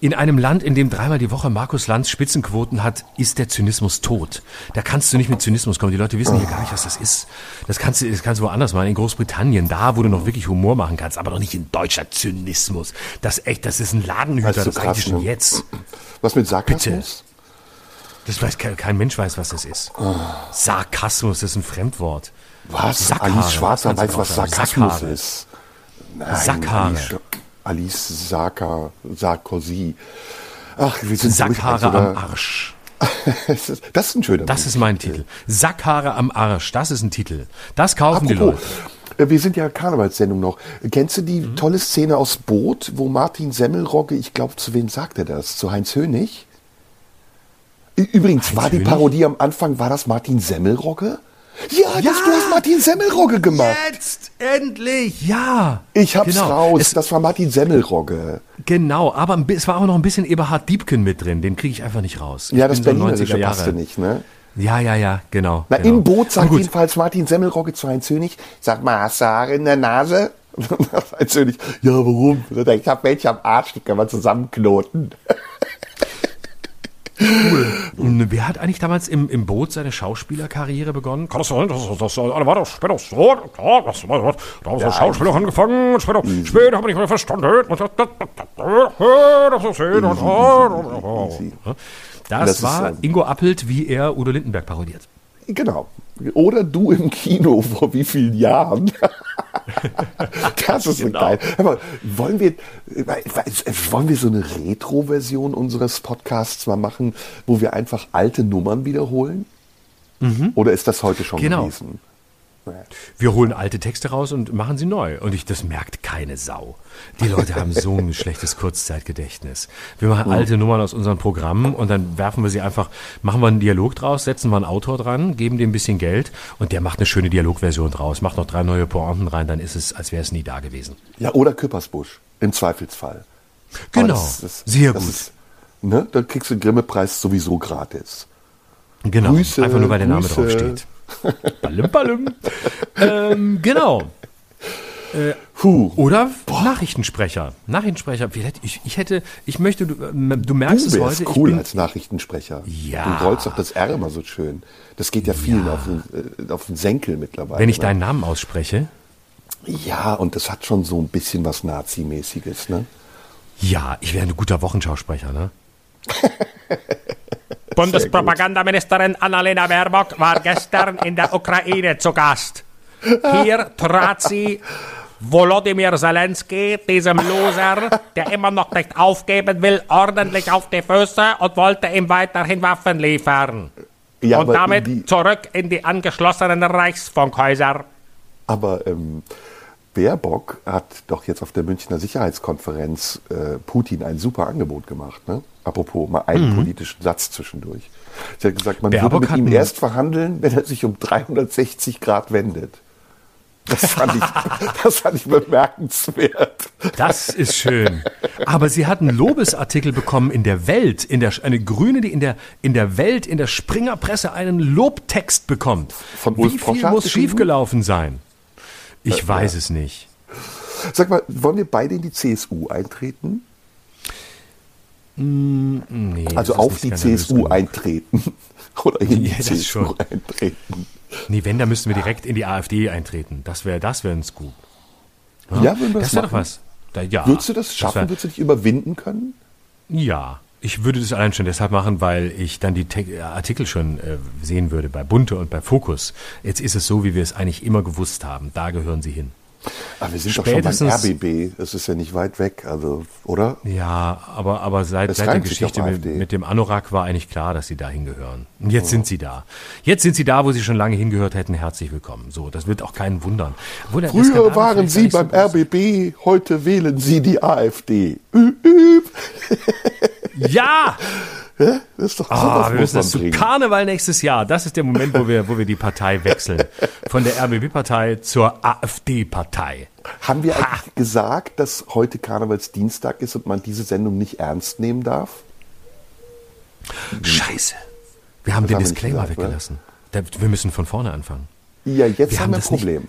in einem Land, in dem dreimal die Woche Markus Lanz Spitzenquoten hat, ist der Zynismus tot. Da kannst du nicht mit Zynismus kommen. Die Leute wissen hier gar nicht, was das ist. Das kannst du, das kannst du woanders machen. In Großbritannien, da, wo du noch wirklich Humor machen kannst, aber doch nicht in deutscher Zynismus. Das echt, das ist ein Ladenhüter, Weißt du, das krass, eigentlich schon ne? jetzt. Was mit Sarkasmus? Das weiß kein, kein Mensch weiß, was das ist. Sarkasmus, das ist ein Fremdwort. Was? Sackhaare, Alice Schwarzer weiß, was. Sarkasmus Sackhaare. ist. Nein, Sackhaare. Alice, Sarka, Sarkozy. Ach, wir sind Sackhaare am? Arsch. das ist ein schöner Das ist mein Titel. Sackhaare am Arsch, das ist ein Titel. Das kaufen die Apropos, Leute. Äh, Wir sind ja Karnevalssendung noch. Kennst du die tolle Szene aus Boot, wo Martin Semmelrogge, ich glaube, zu wem sagt er das? Zu Heinz Hönig? Übrigens, war die? Parodie am Anfang, war das Martin Semmelrogge? Ja, das, du hast Martin Semmelrogge gemacht. Jetzt endlich, ja. Ich hab's genau. raus, Es, das war Martin Semmelrogge. genau, aber es war auch noch ein bisschen Eberhard Diebken mit drin. Den kriege ich einfach nicht raus. Ja, Ich das bin so Berlinerische 90er Jahre. passte nicht, ne? Ja, ja, ja, genau. Na, genau. im Boot sagt jedenfalls Martin Semmelrogge zu Heinz Hönig, sag mal, hast du Haare in der Nase? Heinz Hönig, ja, warum? Ich hab welche am Arsch, die kann man zusammenknoten. Und Wer hat eigentlich damals im, im Boot seine Schauspielerkarriere begonnen? Kann das sein? Das, das, das, war das später so? Ja, das war das. Da haben so Schauspieler angefangen und später, später haben wir nicht mehr verstanden. Und das, das, das, das das, Das war so. Ingo Appelt, wie er Udo Lindenberg parodiert. Genau. Oder du im Kino vor wie vielen Jahren? das ist so geil. Aber wollen wir, wollen wir so eine Retro-Version unseres Podcasts mal machen, wo wir einfach alte Nummern wiederholen? Oder ist das heute schon Genau. gewesen? Wir holen alte Texte raus und machen sie neu. Und ich, das merkt keine Sau. Die Leute haben so ein schlechtes Kurzzeitgedächtnis. Wir machen alte Nummern aus unseren Programmen und dann werfen wir sie einfach, machen wir einen Dialog draus, setzen wir einen Autor dran, geben dem ein bisschen Geld und der macht eine schöne Dialogversion draus, macht noch drei neue Pointen rein, dann ist es, als wäre es nie da gewesen. Ja, oder Küppersbusch, im Zweifelsfall. Genau. Das ist- Sehr das gut. Ist, ne? Dann kriegst du den Grimme-Preis sowieso gratis. Genau. Grüße, einfach nur, weil der Name Grüße. drauf steht. Ballim, ballim. ähm, genau. Puh. Oder Nachrichtensprecher. Nachrichtensprecher. Vielleicht, ich, ich hätte, ich möchte, du, ähm, du merkst Du es heute. cool bin, als Nachrichtensprecher. Ja. Du rollst doch das R immer so schön. Das geht ja vielen auf, den, äh, auf den Senkel mittlerweile. wenn ich ne? deinen Namen ausspreche, Ja, und das hat schon so ein bisschen was Nazimäßiges, ne? ja, ich wäre ein guter Wochenschausprecher, ne? Bundespropagandaministerin Annalena Baerbock war gestern in der Ukraine zu Gast. Hier trat sie Volodymyr Zelensky, diesem Loser, der immer noch nicht aufgeben will, ordentlich auf die Füße und wollte ihm weiterhin Waffen liefern. Ja, und damit die- zurück in die angeschlossenen Reichsfunkhäuser. Aber ähm, Baerbock hat doch jetzt auf der Münchner Sicherheitskonferenz äh, Putin ein super Angebot gemacht. Ne? Apropos mal einen politischen Satz zwischendurch. Sie hat gesagt, man Mhm. Baerbock würde mit ihm erst verhandeln, wenn er sich um 360 Grad wendet. Das fand ich, das fand ich bemerkenswert. Das ist schön. Aber sie hat einen Lobesartikel bekommen in der Welt, in der, eine Grüne, die in der, in der Welt, in der Springerpresse einen Lobtext bekommt. Von Ulf Wie viel Poschardt muss schiefgelaufen sein? Ich weiß es nicht. Sag mal, wollen wir beide in die CSU eintreten? Nee, Also das auf die CSU genug. eintreten. Oder in Ja, die das CSU schon. eintreten. Nee, wenn, dann müssten wir direkt in die AfD eintreten. Das wäre das wär ein Scoop. Ja, würden wir Das das wäre doch was. Da, ja, Würdest du das schaffen? wär- Würdest du dich überwinden können? Ja, ich würde das allein schon deshalb machen, weil ich dann die Te Artikel schon äh, sehen würde bei Bunte und bei Fokus. Jetzt ist es so, wie wir es eigentlich immer gewusst haben. Da gehören sie hin. Aber wir sind doch schon beim Spätestens- RBB. Das ist ja nicht weit weg, also, oder? Ja, aber, aber seit, Es seit der Geschichte mit, mit dem Anorak war eigentlich klar, dass sie da hingehören. Und jetzt sind sie da. Jetzt sind sie da, wo sie schon lange hingehört hätten. Herzlich willkommen. So, das wird auch keinen wundern. Obwohl Früher waren Sie beim so RBB, heute wählen Sie die AfD. Üb, üb. Ist. Ja! Das ist doch Ah, sowas wir müssen das zu bringen. Karneval nächstes Jahr. Das ist der Moment, wo wir, wo wir die Partei wechseln. Von der RBB-Partei zur AfD-Partei. Haben wir eigentlich gesagt, dass heute Karnevalsdienstag ist und man diese Sendung nicht ernst nehmen darf? Scheiße. Wir haben Das den haben Disclaimer gesagt, weggelassen. Da, wir müssen von vorne anfangen. Ja, jetzt Wir haben haben wir ein das nicht- Problem.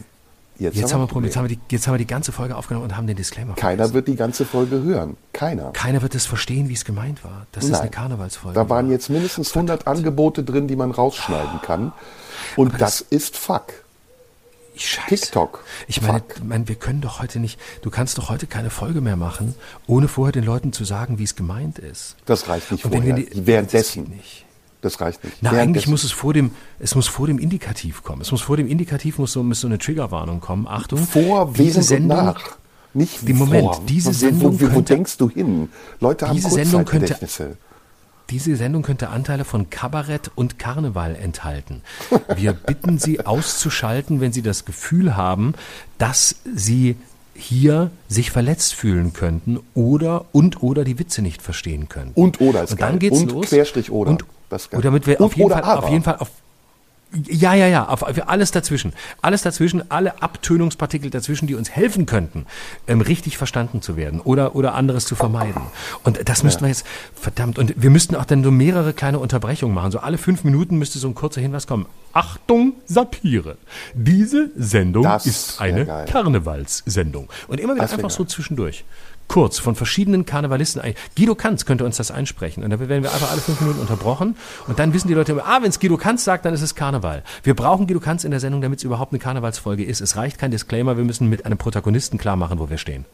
Jetzt, Jetzt haben, wir, Problem. jetzt, haben wir die, jetzt haben wir die ganze Folge aufgenommen und haben den Disclaimer Keiner vergessen. wird die ganze Folge hören. Keiner. Keiner wird es verstehen, wie es gemeint war. Das ist Nein. eine Karnevalsfolge. Da waren jetzt mindestens 100 Angebote drin, die man rausschneiden kann. Und das, ist Fuck. Scheiße. TikTok. Ich meine, Fuck. mein, wir können doch heute nicht, du kannst doch heute keine Folge mehr machen, ohne vorher den Leuten zu sagen, wie es gemeint ist. Das reicht nicht Und vorher. die- Währenddessen. Das geht nicht. Das reicht nicht. Na, eigentlich Währenddessen. muss es vor dem, es muss vor dem Indikativ kommen. Es muss vor dem Indikativ muss so, muss so eine Triggerwarnung kommen. Achtung. vor, diese während Sendung, und nach. Nicht Die Moment, vor. diese Wo- Sendung wo, wo, wo könnte- denkst du hin? Leute haben Diese Sendung könnte- diese Sendung könnte Anteile von Kabarett und Karneval enthalten. Wir bitten Sie auszuschalten, wenn Sie das Gefühl haben, dass Sie hier sich verletzt fühlen könnten oder und oder die Witze nicht verstehen können. Und oder ist und dann geil. geht's und los. Querstrich oder. Und, Das und damit wir Und auf jeden Fall, auf jeden Fall auf ja, ja, ja, auf, auf alles dazwischen. Alles dazwischen, alle Abtönungspartikel dazwischen, die uns helfen könnten, ähm, richtig verstanden zu werden oder, oder anderes zu vermeiden. Und das müssten wir jetzt, verdammt, und wir müssten auch dann so mehrere kleine Unterbrechungen machen. So alle fünf Minuten müsste so ein kurzer Hinweis kommen. Achtung, Satire. Diese Sendung Das ist eine. Karnevalssendung. Und immer wieder Das einfach so zwischendurch. Kurz von verschiedenen Karnevalisten. Guido Kanz könnte uns das einsprechen. Und dann werden wir einfach alle fünf Minuten unterbrochen. Und dann wissen die Leute immer, ah, wenn es Guido Kanz sagt, dann ist es Karneval. Wir brauchen Guido Kanz in der Sendung, damit es überhaupt eine Karnevalsfolge ist. Es reicht kein Disclaimer, wir müssen mit einem Protagonisten klar machen, wo wir stehen.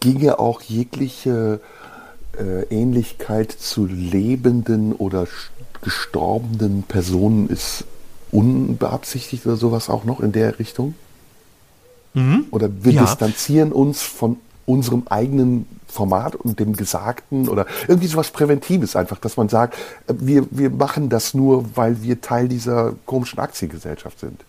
Ginge auch jegliche äh, Ähnlichkeit zu lebenden oder gestorbenen Personen ist unbeabsichtigt oder sowas auch noch in der Richtung? Oder wir Mhm. Ja. distanzieren uns von unserem eigenen Format und dem Gesagten oder irgendwie sowas Präventives einfach, dass man sagt, äh, wir, wir machen das nur, weil wir Teil dieser komischen Aktiengesellschaft sind.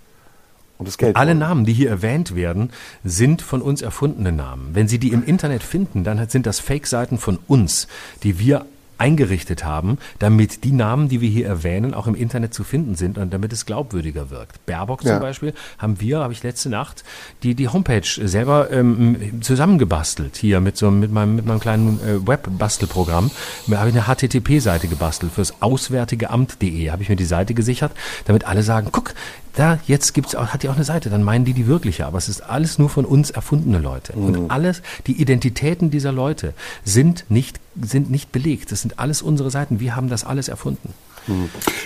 Und das Geld Alle. Namen, die hier erwähnt werden, sind von uns erfundene Namen. Wenn Sie die im Internet finden, dann sind das Fake-Seiten von uns, die wir eingerichtet haben, damit die Namen, die wir hier erwähnen, auch im Internet zu finden sind und damit es glaubwürdiger wirkt. Baerbock zum Ja. Beispiel haben wir, habe ich letzte Nacht, die, die Homepage selber ähm, zusammengebastelt hier mit so mit meinem, mit meinem kleinen äh, Web-Bastelprogramm. Da habe ich eine HTTP-Seite gebastelt fürs auswärtige Amt.de. Habe ich mir die Seite gesichert, damit alle sagen, guck, da jetzt gibt's auch, hat die auch eine Seite, dann meinen die die wirkliche, aber es ist alles nur von uns erfundene Leute. Mhm. Und alles, die Identitäten dieser Leute sind nicht, sind nicht belegt. Das sind alles unsere Seiten. Wir haben das alles erfunden.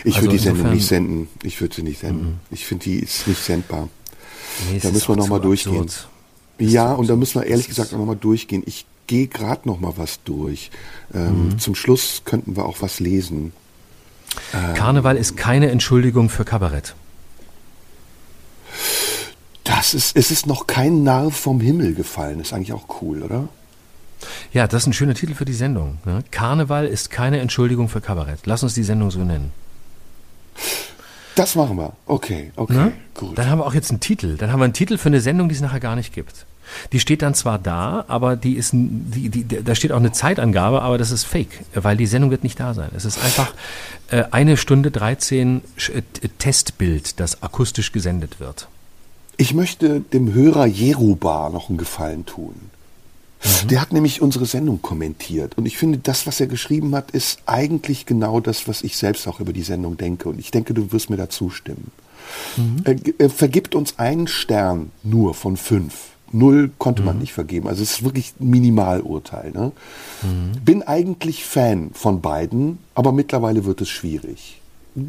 Ich Also würde die Sendung nicht senden. Ich würde sie nicht senden. Ich finde, die ist nicht sendbar. Nee, Da müssen wir auch noch mal zu durchgehen. absurd. Ja, und da müssen wir ehrlich gesagt noch mal durchgehen. Ich gehe gerade noch mal was durch. Ähm, Mhm. Zum Schluss könnten wir auch was lesen. Karneval ist keine Entschuldigung für Kabarett. Das ist, es ist noch kein Narr vom Himmel gefallen. Ist eigentlich auch cool, oder? Ja, das ist ein schöner Titel für die Sendung. Ne? Karneval ist keine Entschuldigung für Kabarett. Lass uns die Sendung so nennen. Das machen wir. Okay, okay, Ne? gut. Dann haben wir auch jetzt einen Titel. Dann haben wir einen Titel für eine Sendung, die es nachher gar nicht gibt. Die steht dann zwar da, aber die ist, die, die, da steht auch eine Zeitangabe, aber das ist fake, weil die Sendung wird nicht da sein. Es ist einfach äh, eine Stunde 13 Sch- äh, Testbild, das akustisch gesendet wird. Ich möchte dem Hörer Jeruba noch einen Gefallen tun. Der hat nämlich unsere Sendung kommentiert. Und ich finde, das, was er geschrieben hat, ist eigentlich genau das, was ich selbst auch über die Sendung denke. Und ich denke, du wirst mir da zustimmen. Er, g- er vergibt uns einen Stern nur von fünf. Null konnte man nicht vergeben. Also es ist wirklich ein Minimalurteil. Ne? Bin eigentlich Fan von beiden, aber mittlerweile wird es schwierig.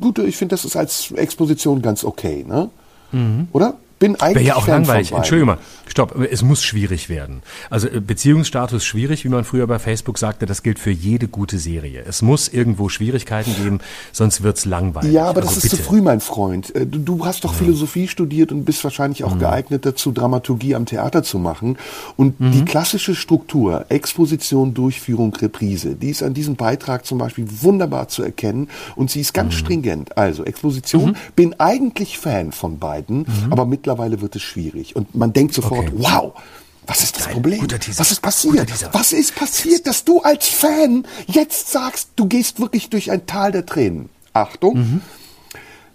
Gut, ich finde, das ist als Exposition ganz okay. Ne? Oder? Bin eigentlich Wäre ja auch Fan langweilig. Entschuldigung mal, stopp. Es muss schwierig werden. Also äh, Beziehungsstatus schwierig, wie man früher bei Facebook sagte, das gilt für jede gute Serie. Es muss irgendwo Schwierigkeiten geben, sonst wird's langweilig. Ja, aber das also ist zu bitte. früh, mein Freund. Äh, Du, du hast doch Philosophie studiert und bist wahrscheinlich auch geeignet dazu, Dramaturgie am Theater zu machen. Und die klassische Struktur, Exposition, Durchführung, Reprise, die ist an diesem Beitrag zum Beispiel wunderbar zu erkennen und sie ist ganz stringent. Also Exposition, bin eigentlich Fan von beiden, aber mittlerweile wird es schwierig. Und man denkt sofort, Okay. wow, was ist das Problem? guter Teaser. Was ist passiert? Was ist passiert, dass du als Fan jetzt sagst, du gehst wirklich durch ein Tal der Tränen? Achtung,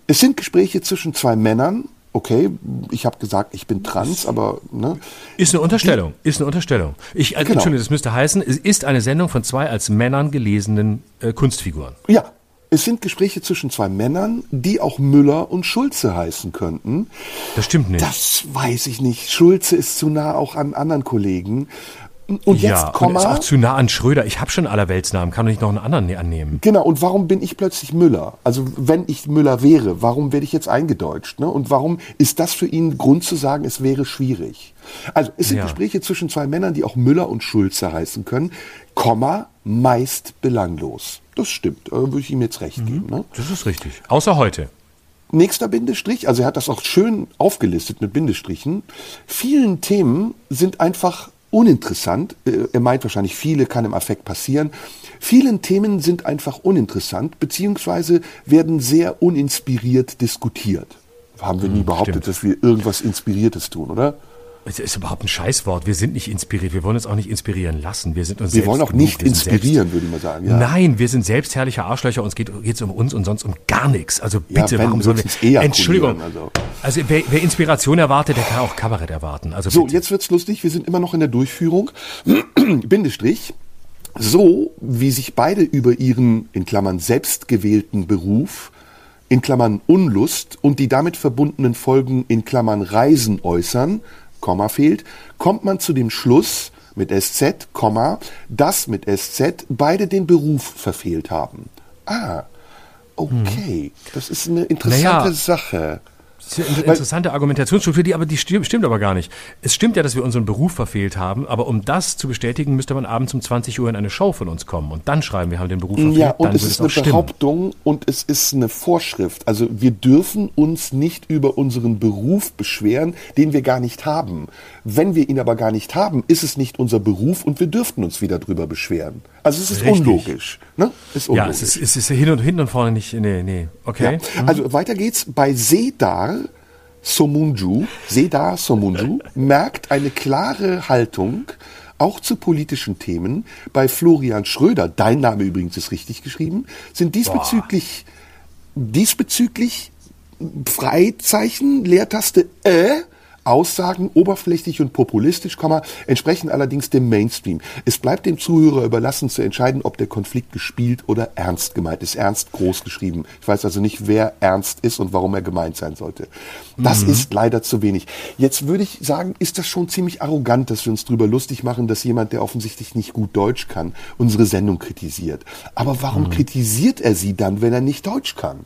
es sind Gespräche zwischen zwei Männern. Okay, ich habe gesagt, ich bin trans, aber ne, Ist eine Unterstellung. Ist eine Unterstellung. Ich, äh, Genau. Entschuldigung, das müsste heißen, es ist eine Sendung von zwei als Männern gelesenen äh, Kunstfiguren. ja, es sind Gespräche zwischen zwei Männern, die auch Müller und Schulze heißen könnten. Das stimmt nicht. Das weiß ich nicht. Schulze ist zu nah auch an anderen Kollegen. Und ja, jetzt und ist Komma. auch zu nah an Schröder. Ich habe schon allerweltsnamen, kann doch nicht noch einen anderen ne- annehmen. Genau, und warum bin ich plötzlich Müller? Also wenn ich Müller wäre, warum werde ich jetzt eingedeutscht? Ne? Und warum ist das für ihn Grund zu sagen, es wäre schwierig? Also es sind Ja. Gespräche zwischen zwei Männern, die auch Müller und Schulze heißen können, Komma, meist belanglos. Das stimmt, äh, würde ich ihm jetzt recht geben. Ne? Das ist richtig. Außer heute. Nächster Bindestrich, also er hat das auch schön aufgelistet mit Bindestrichen. Vielen Themen sind einfach uninteressant. Äh, Er meint wahrscheinlich, viele kann im Affekt passieren. Vielen Themen sind einfach uninteressant, beziehungsweise werden sehr uninspiriert diskutiert. Haben wir nie behauptet, Hm, stimmt. dass wir irgendwas Inspiriertes tun, oder? Es ist überhaupt ein Scheißwort. Wir sind nicht inspiriert. Wir wollen uns auch nicht inspirieren lassen. Wir sind uns Wir selbst wollen auch genug. nicht sind inspirieren, würde ich mal sagen. Ja. Nein, wir sind selbstherrliche Arschlöcher. Uns geht es um uns und sonst um gar nichts. Also Ja, bitte, wenn, warum sollen wir? Entschuldigung. also. Also, wer, wer Inspiration erwartet, der kann auch Kabarett erwarten. Also So, bitte. jetzt wird's lustig. Wir sind immer noch in der Durchführung. Bindestrich. So, wie sich beide über ihren, in Klammern, selbstgewählten Beruf, in Klammern Unlust und die damit verbundenen Folgen, in Klammern Reisen äußern, Komma fehlt, kommt man zu dem Schluss mit SZ, Komma, dass mit SZ beide den Beruf verfehlt haben. Ah, okay. Das ist eine interessante Naja. Sache. Das ist eine interessante Argumentationsstruktur, die aber die stimmt, stimmt aber gar nicht. Es stimmt ja, dass wir unseren Beruf verfehlt haben, aber um das zu bestätigen, müsste man abends um 20 Uhr in eine Show von uns kommen und dann schreiben, wir haben den Beruf verfehlt. Ja, und dann es ist auch eine stimmen. Behauptung und es ist eine Vorschrift. Also wir dürfen uns nicht über unseren Beruf beschweren, den wir gar nicht haben. Wenn wir ihn aber gar nicht haben, ist es nicht unser Beruf und wir dürften uns wieder drüber beschweren. Also es ist Richtig. unlogisch. Ne? Ist Ja, unlogisch. es ist, es ist hin und hinten und vorne nicht. Nee, nee. Okay. Ja. Also weiter geht's. Bei Sedar Somunju, Sedar Somunju, merkt eine klare Haltung auch zu politischen Themen. Bei Florian Schröder, dein Name übrigens ist richtig geschrieben, sind diesbezüglich, diesbezüglich Freizeichen, Leertaste äh, Aussagen oberflächlich und populistisch, entsprechen allerdings dem Mainstream. Es bleibt dem Zuhörer überlassen zu entscheiden, ob der Konflikt gespielt oder ernst gemeint ist. Ernst groß geschrieben. Ich weiß also nicht, wer ernst ist und warum er gemeint sein sollte. Das ist leider zu wenig. Jetzt würde ich sagen, ist das schon ziemlich arrogant, dass wir uns darüber lustig machen, dass jemand, der offensichtlich nicht gut Deutsch kann, unsere Sendung kritisiert. Aber warum kritisiert er sie dann, wenn er nicht Deutsch kann?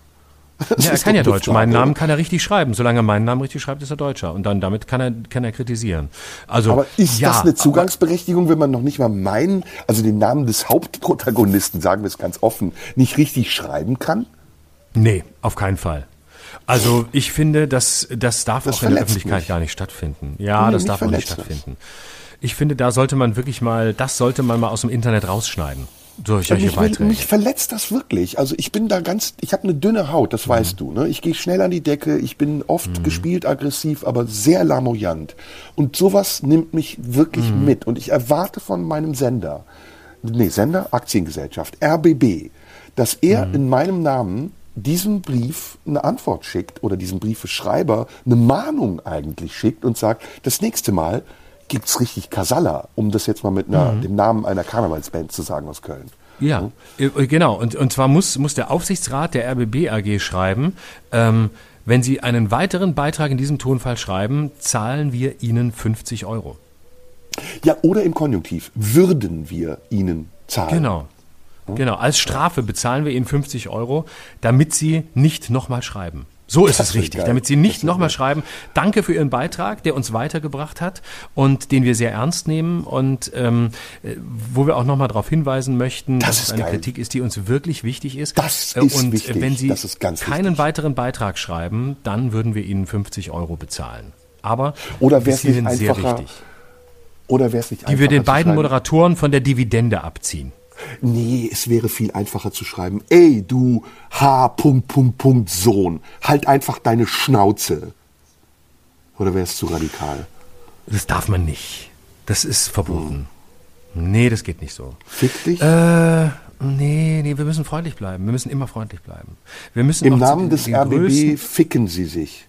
Das Ja, er kann ja Deutsch. Frage, Meinen Namen kann er richtig schreiben. Solange er meinen Namen richtig schreibt, ist er Deutscher. Und dann damit kann er, kann er kritisieren. Also, Aber ist ja, das eine Zugangsberechtigung, wenn man noch nicht mal meinen, also den Namen des Hauptprotagonisten, sagen wir es ganz offen, nicht richtig schreiben kann? Nee, auf keinen Fall. Also ich finde, dass das darf Das auch in der Öffentlichkeit mich. gar nicht stattfinden. Ja, Nee, das darf auch nicht stattfinden. Ich finde, da sollte man wirklich mal, das sollte man mal aus dem Internet rausschneiden. Durch solche mich, Beiträge. mich verletzt das wirklich. Also ich bin da ganz, ich habe eine dünne Haut, das weißt du. Ne? Ich gehe schnell an die Decke, ich bin oft gespielt aggressiv, aber sehr lamoyant. Und sowas nimmt mich wirklich mit. Und ich erwarte von meinem Sender, nee, Sender, Aktiengesellschaft, RBB, dass er in meinem Namen diesem Brief eine Antwort schickt oder diesem Briefeschreiber eine Mahnung eigentlich schickt und sagt, das nächste Mal gibt's richtig Kasala, um das jetzt mal mit einer, dem Namen einer Karnevalsband zu sagen aus Köln. Ja, äh, genau. Und, und zwar muss, muss der Aufsichtsrat der RBB AG schreiben, ähm, wenn Sie einen weiteren Beitrag in diesem Tonfall schreiben, zahlen wir Ihnen 50 Euro. Ja, oder im Konjunktiv. Würden wir Ihnen zahlen? Genau. Genau. Als Strafe bezahlen wir Ihnen 50 Euro, damit Sie nicht nochmal schreiben. So ist Das es richtig. geil. Damit Sie nicht nochmal schreiben. Danke für Ihren Beitrag, der uns weitergebracht hat und den wir sehr ernst nehmen und ähm, äh, wo wir auch nochmal darauf hinweisen möchten, Das dass es eine geil. Kritik ist, die uns wirklich wichtig ist. Das Äh, ist und wichtig. wenn Sie keinen wichtig. weiteren Beitrag schreiben, dann würden wir Ihnen 50 Euro bezahlen. Aber Oder bis wär's nicht hierhin sehr einfacher, wichtig. Oder wäre es nicht Die wir einfacher den beiden? Moderatoren von der Dividende abziehen. Nee, es wäre viel einfacher zu schreiben. Ey, du H. Punkt, Punkt, Punkt, Sohn. Halt einfach deine Schnauze. Oder wäre es zu radikal? Das darf man nicht. Das ist verboten. Nee, das geht nicht so. Fick dich? Äh, nee, nee, wir müssen freundlich bleiben. Wir müssen immer freundlich bleiben. Wir müssen Im Namen des RBB Größten, ficken sie sich.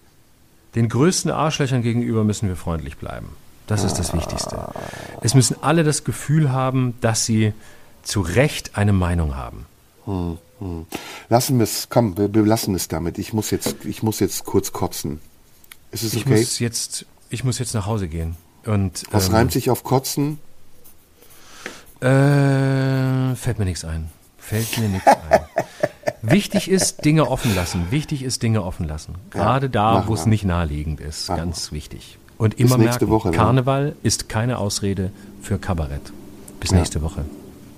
den größten Arschlöchern gegenüber müssen wir freundlich bleiben. Das ist das Wichtigste. Es müssen alle das Gefühl haben, dass sie zu Recht eine Meinung haben. Lassen wir es, komm, wir, wir lassen es damit. Ich muss jetzt, ich muss jetzt kurz kotzen. Ist es Ich okay? muss jetzt, ich muss jetzt nach Hause gehen. Und Was ähm, reimt sich auf kotzen? Äh, fällt mir nichts ein. Fällt mir nichts ein. Wichtig ist, Dinge offen lassen. Wichtig ist, Dinge offen lassen. Gerade da, machen wo es nicht naheliegend ist. Machen Ganz wichtig. Und immer nächste merken, Woche, ne? Karneval ist keine Ausrede für Kabarett. Bis nächste Woche.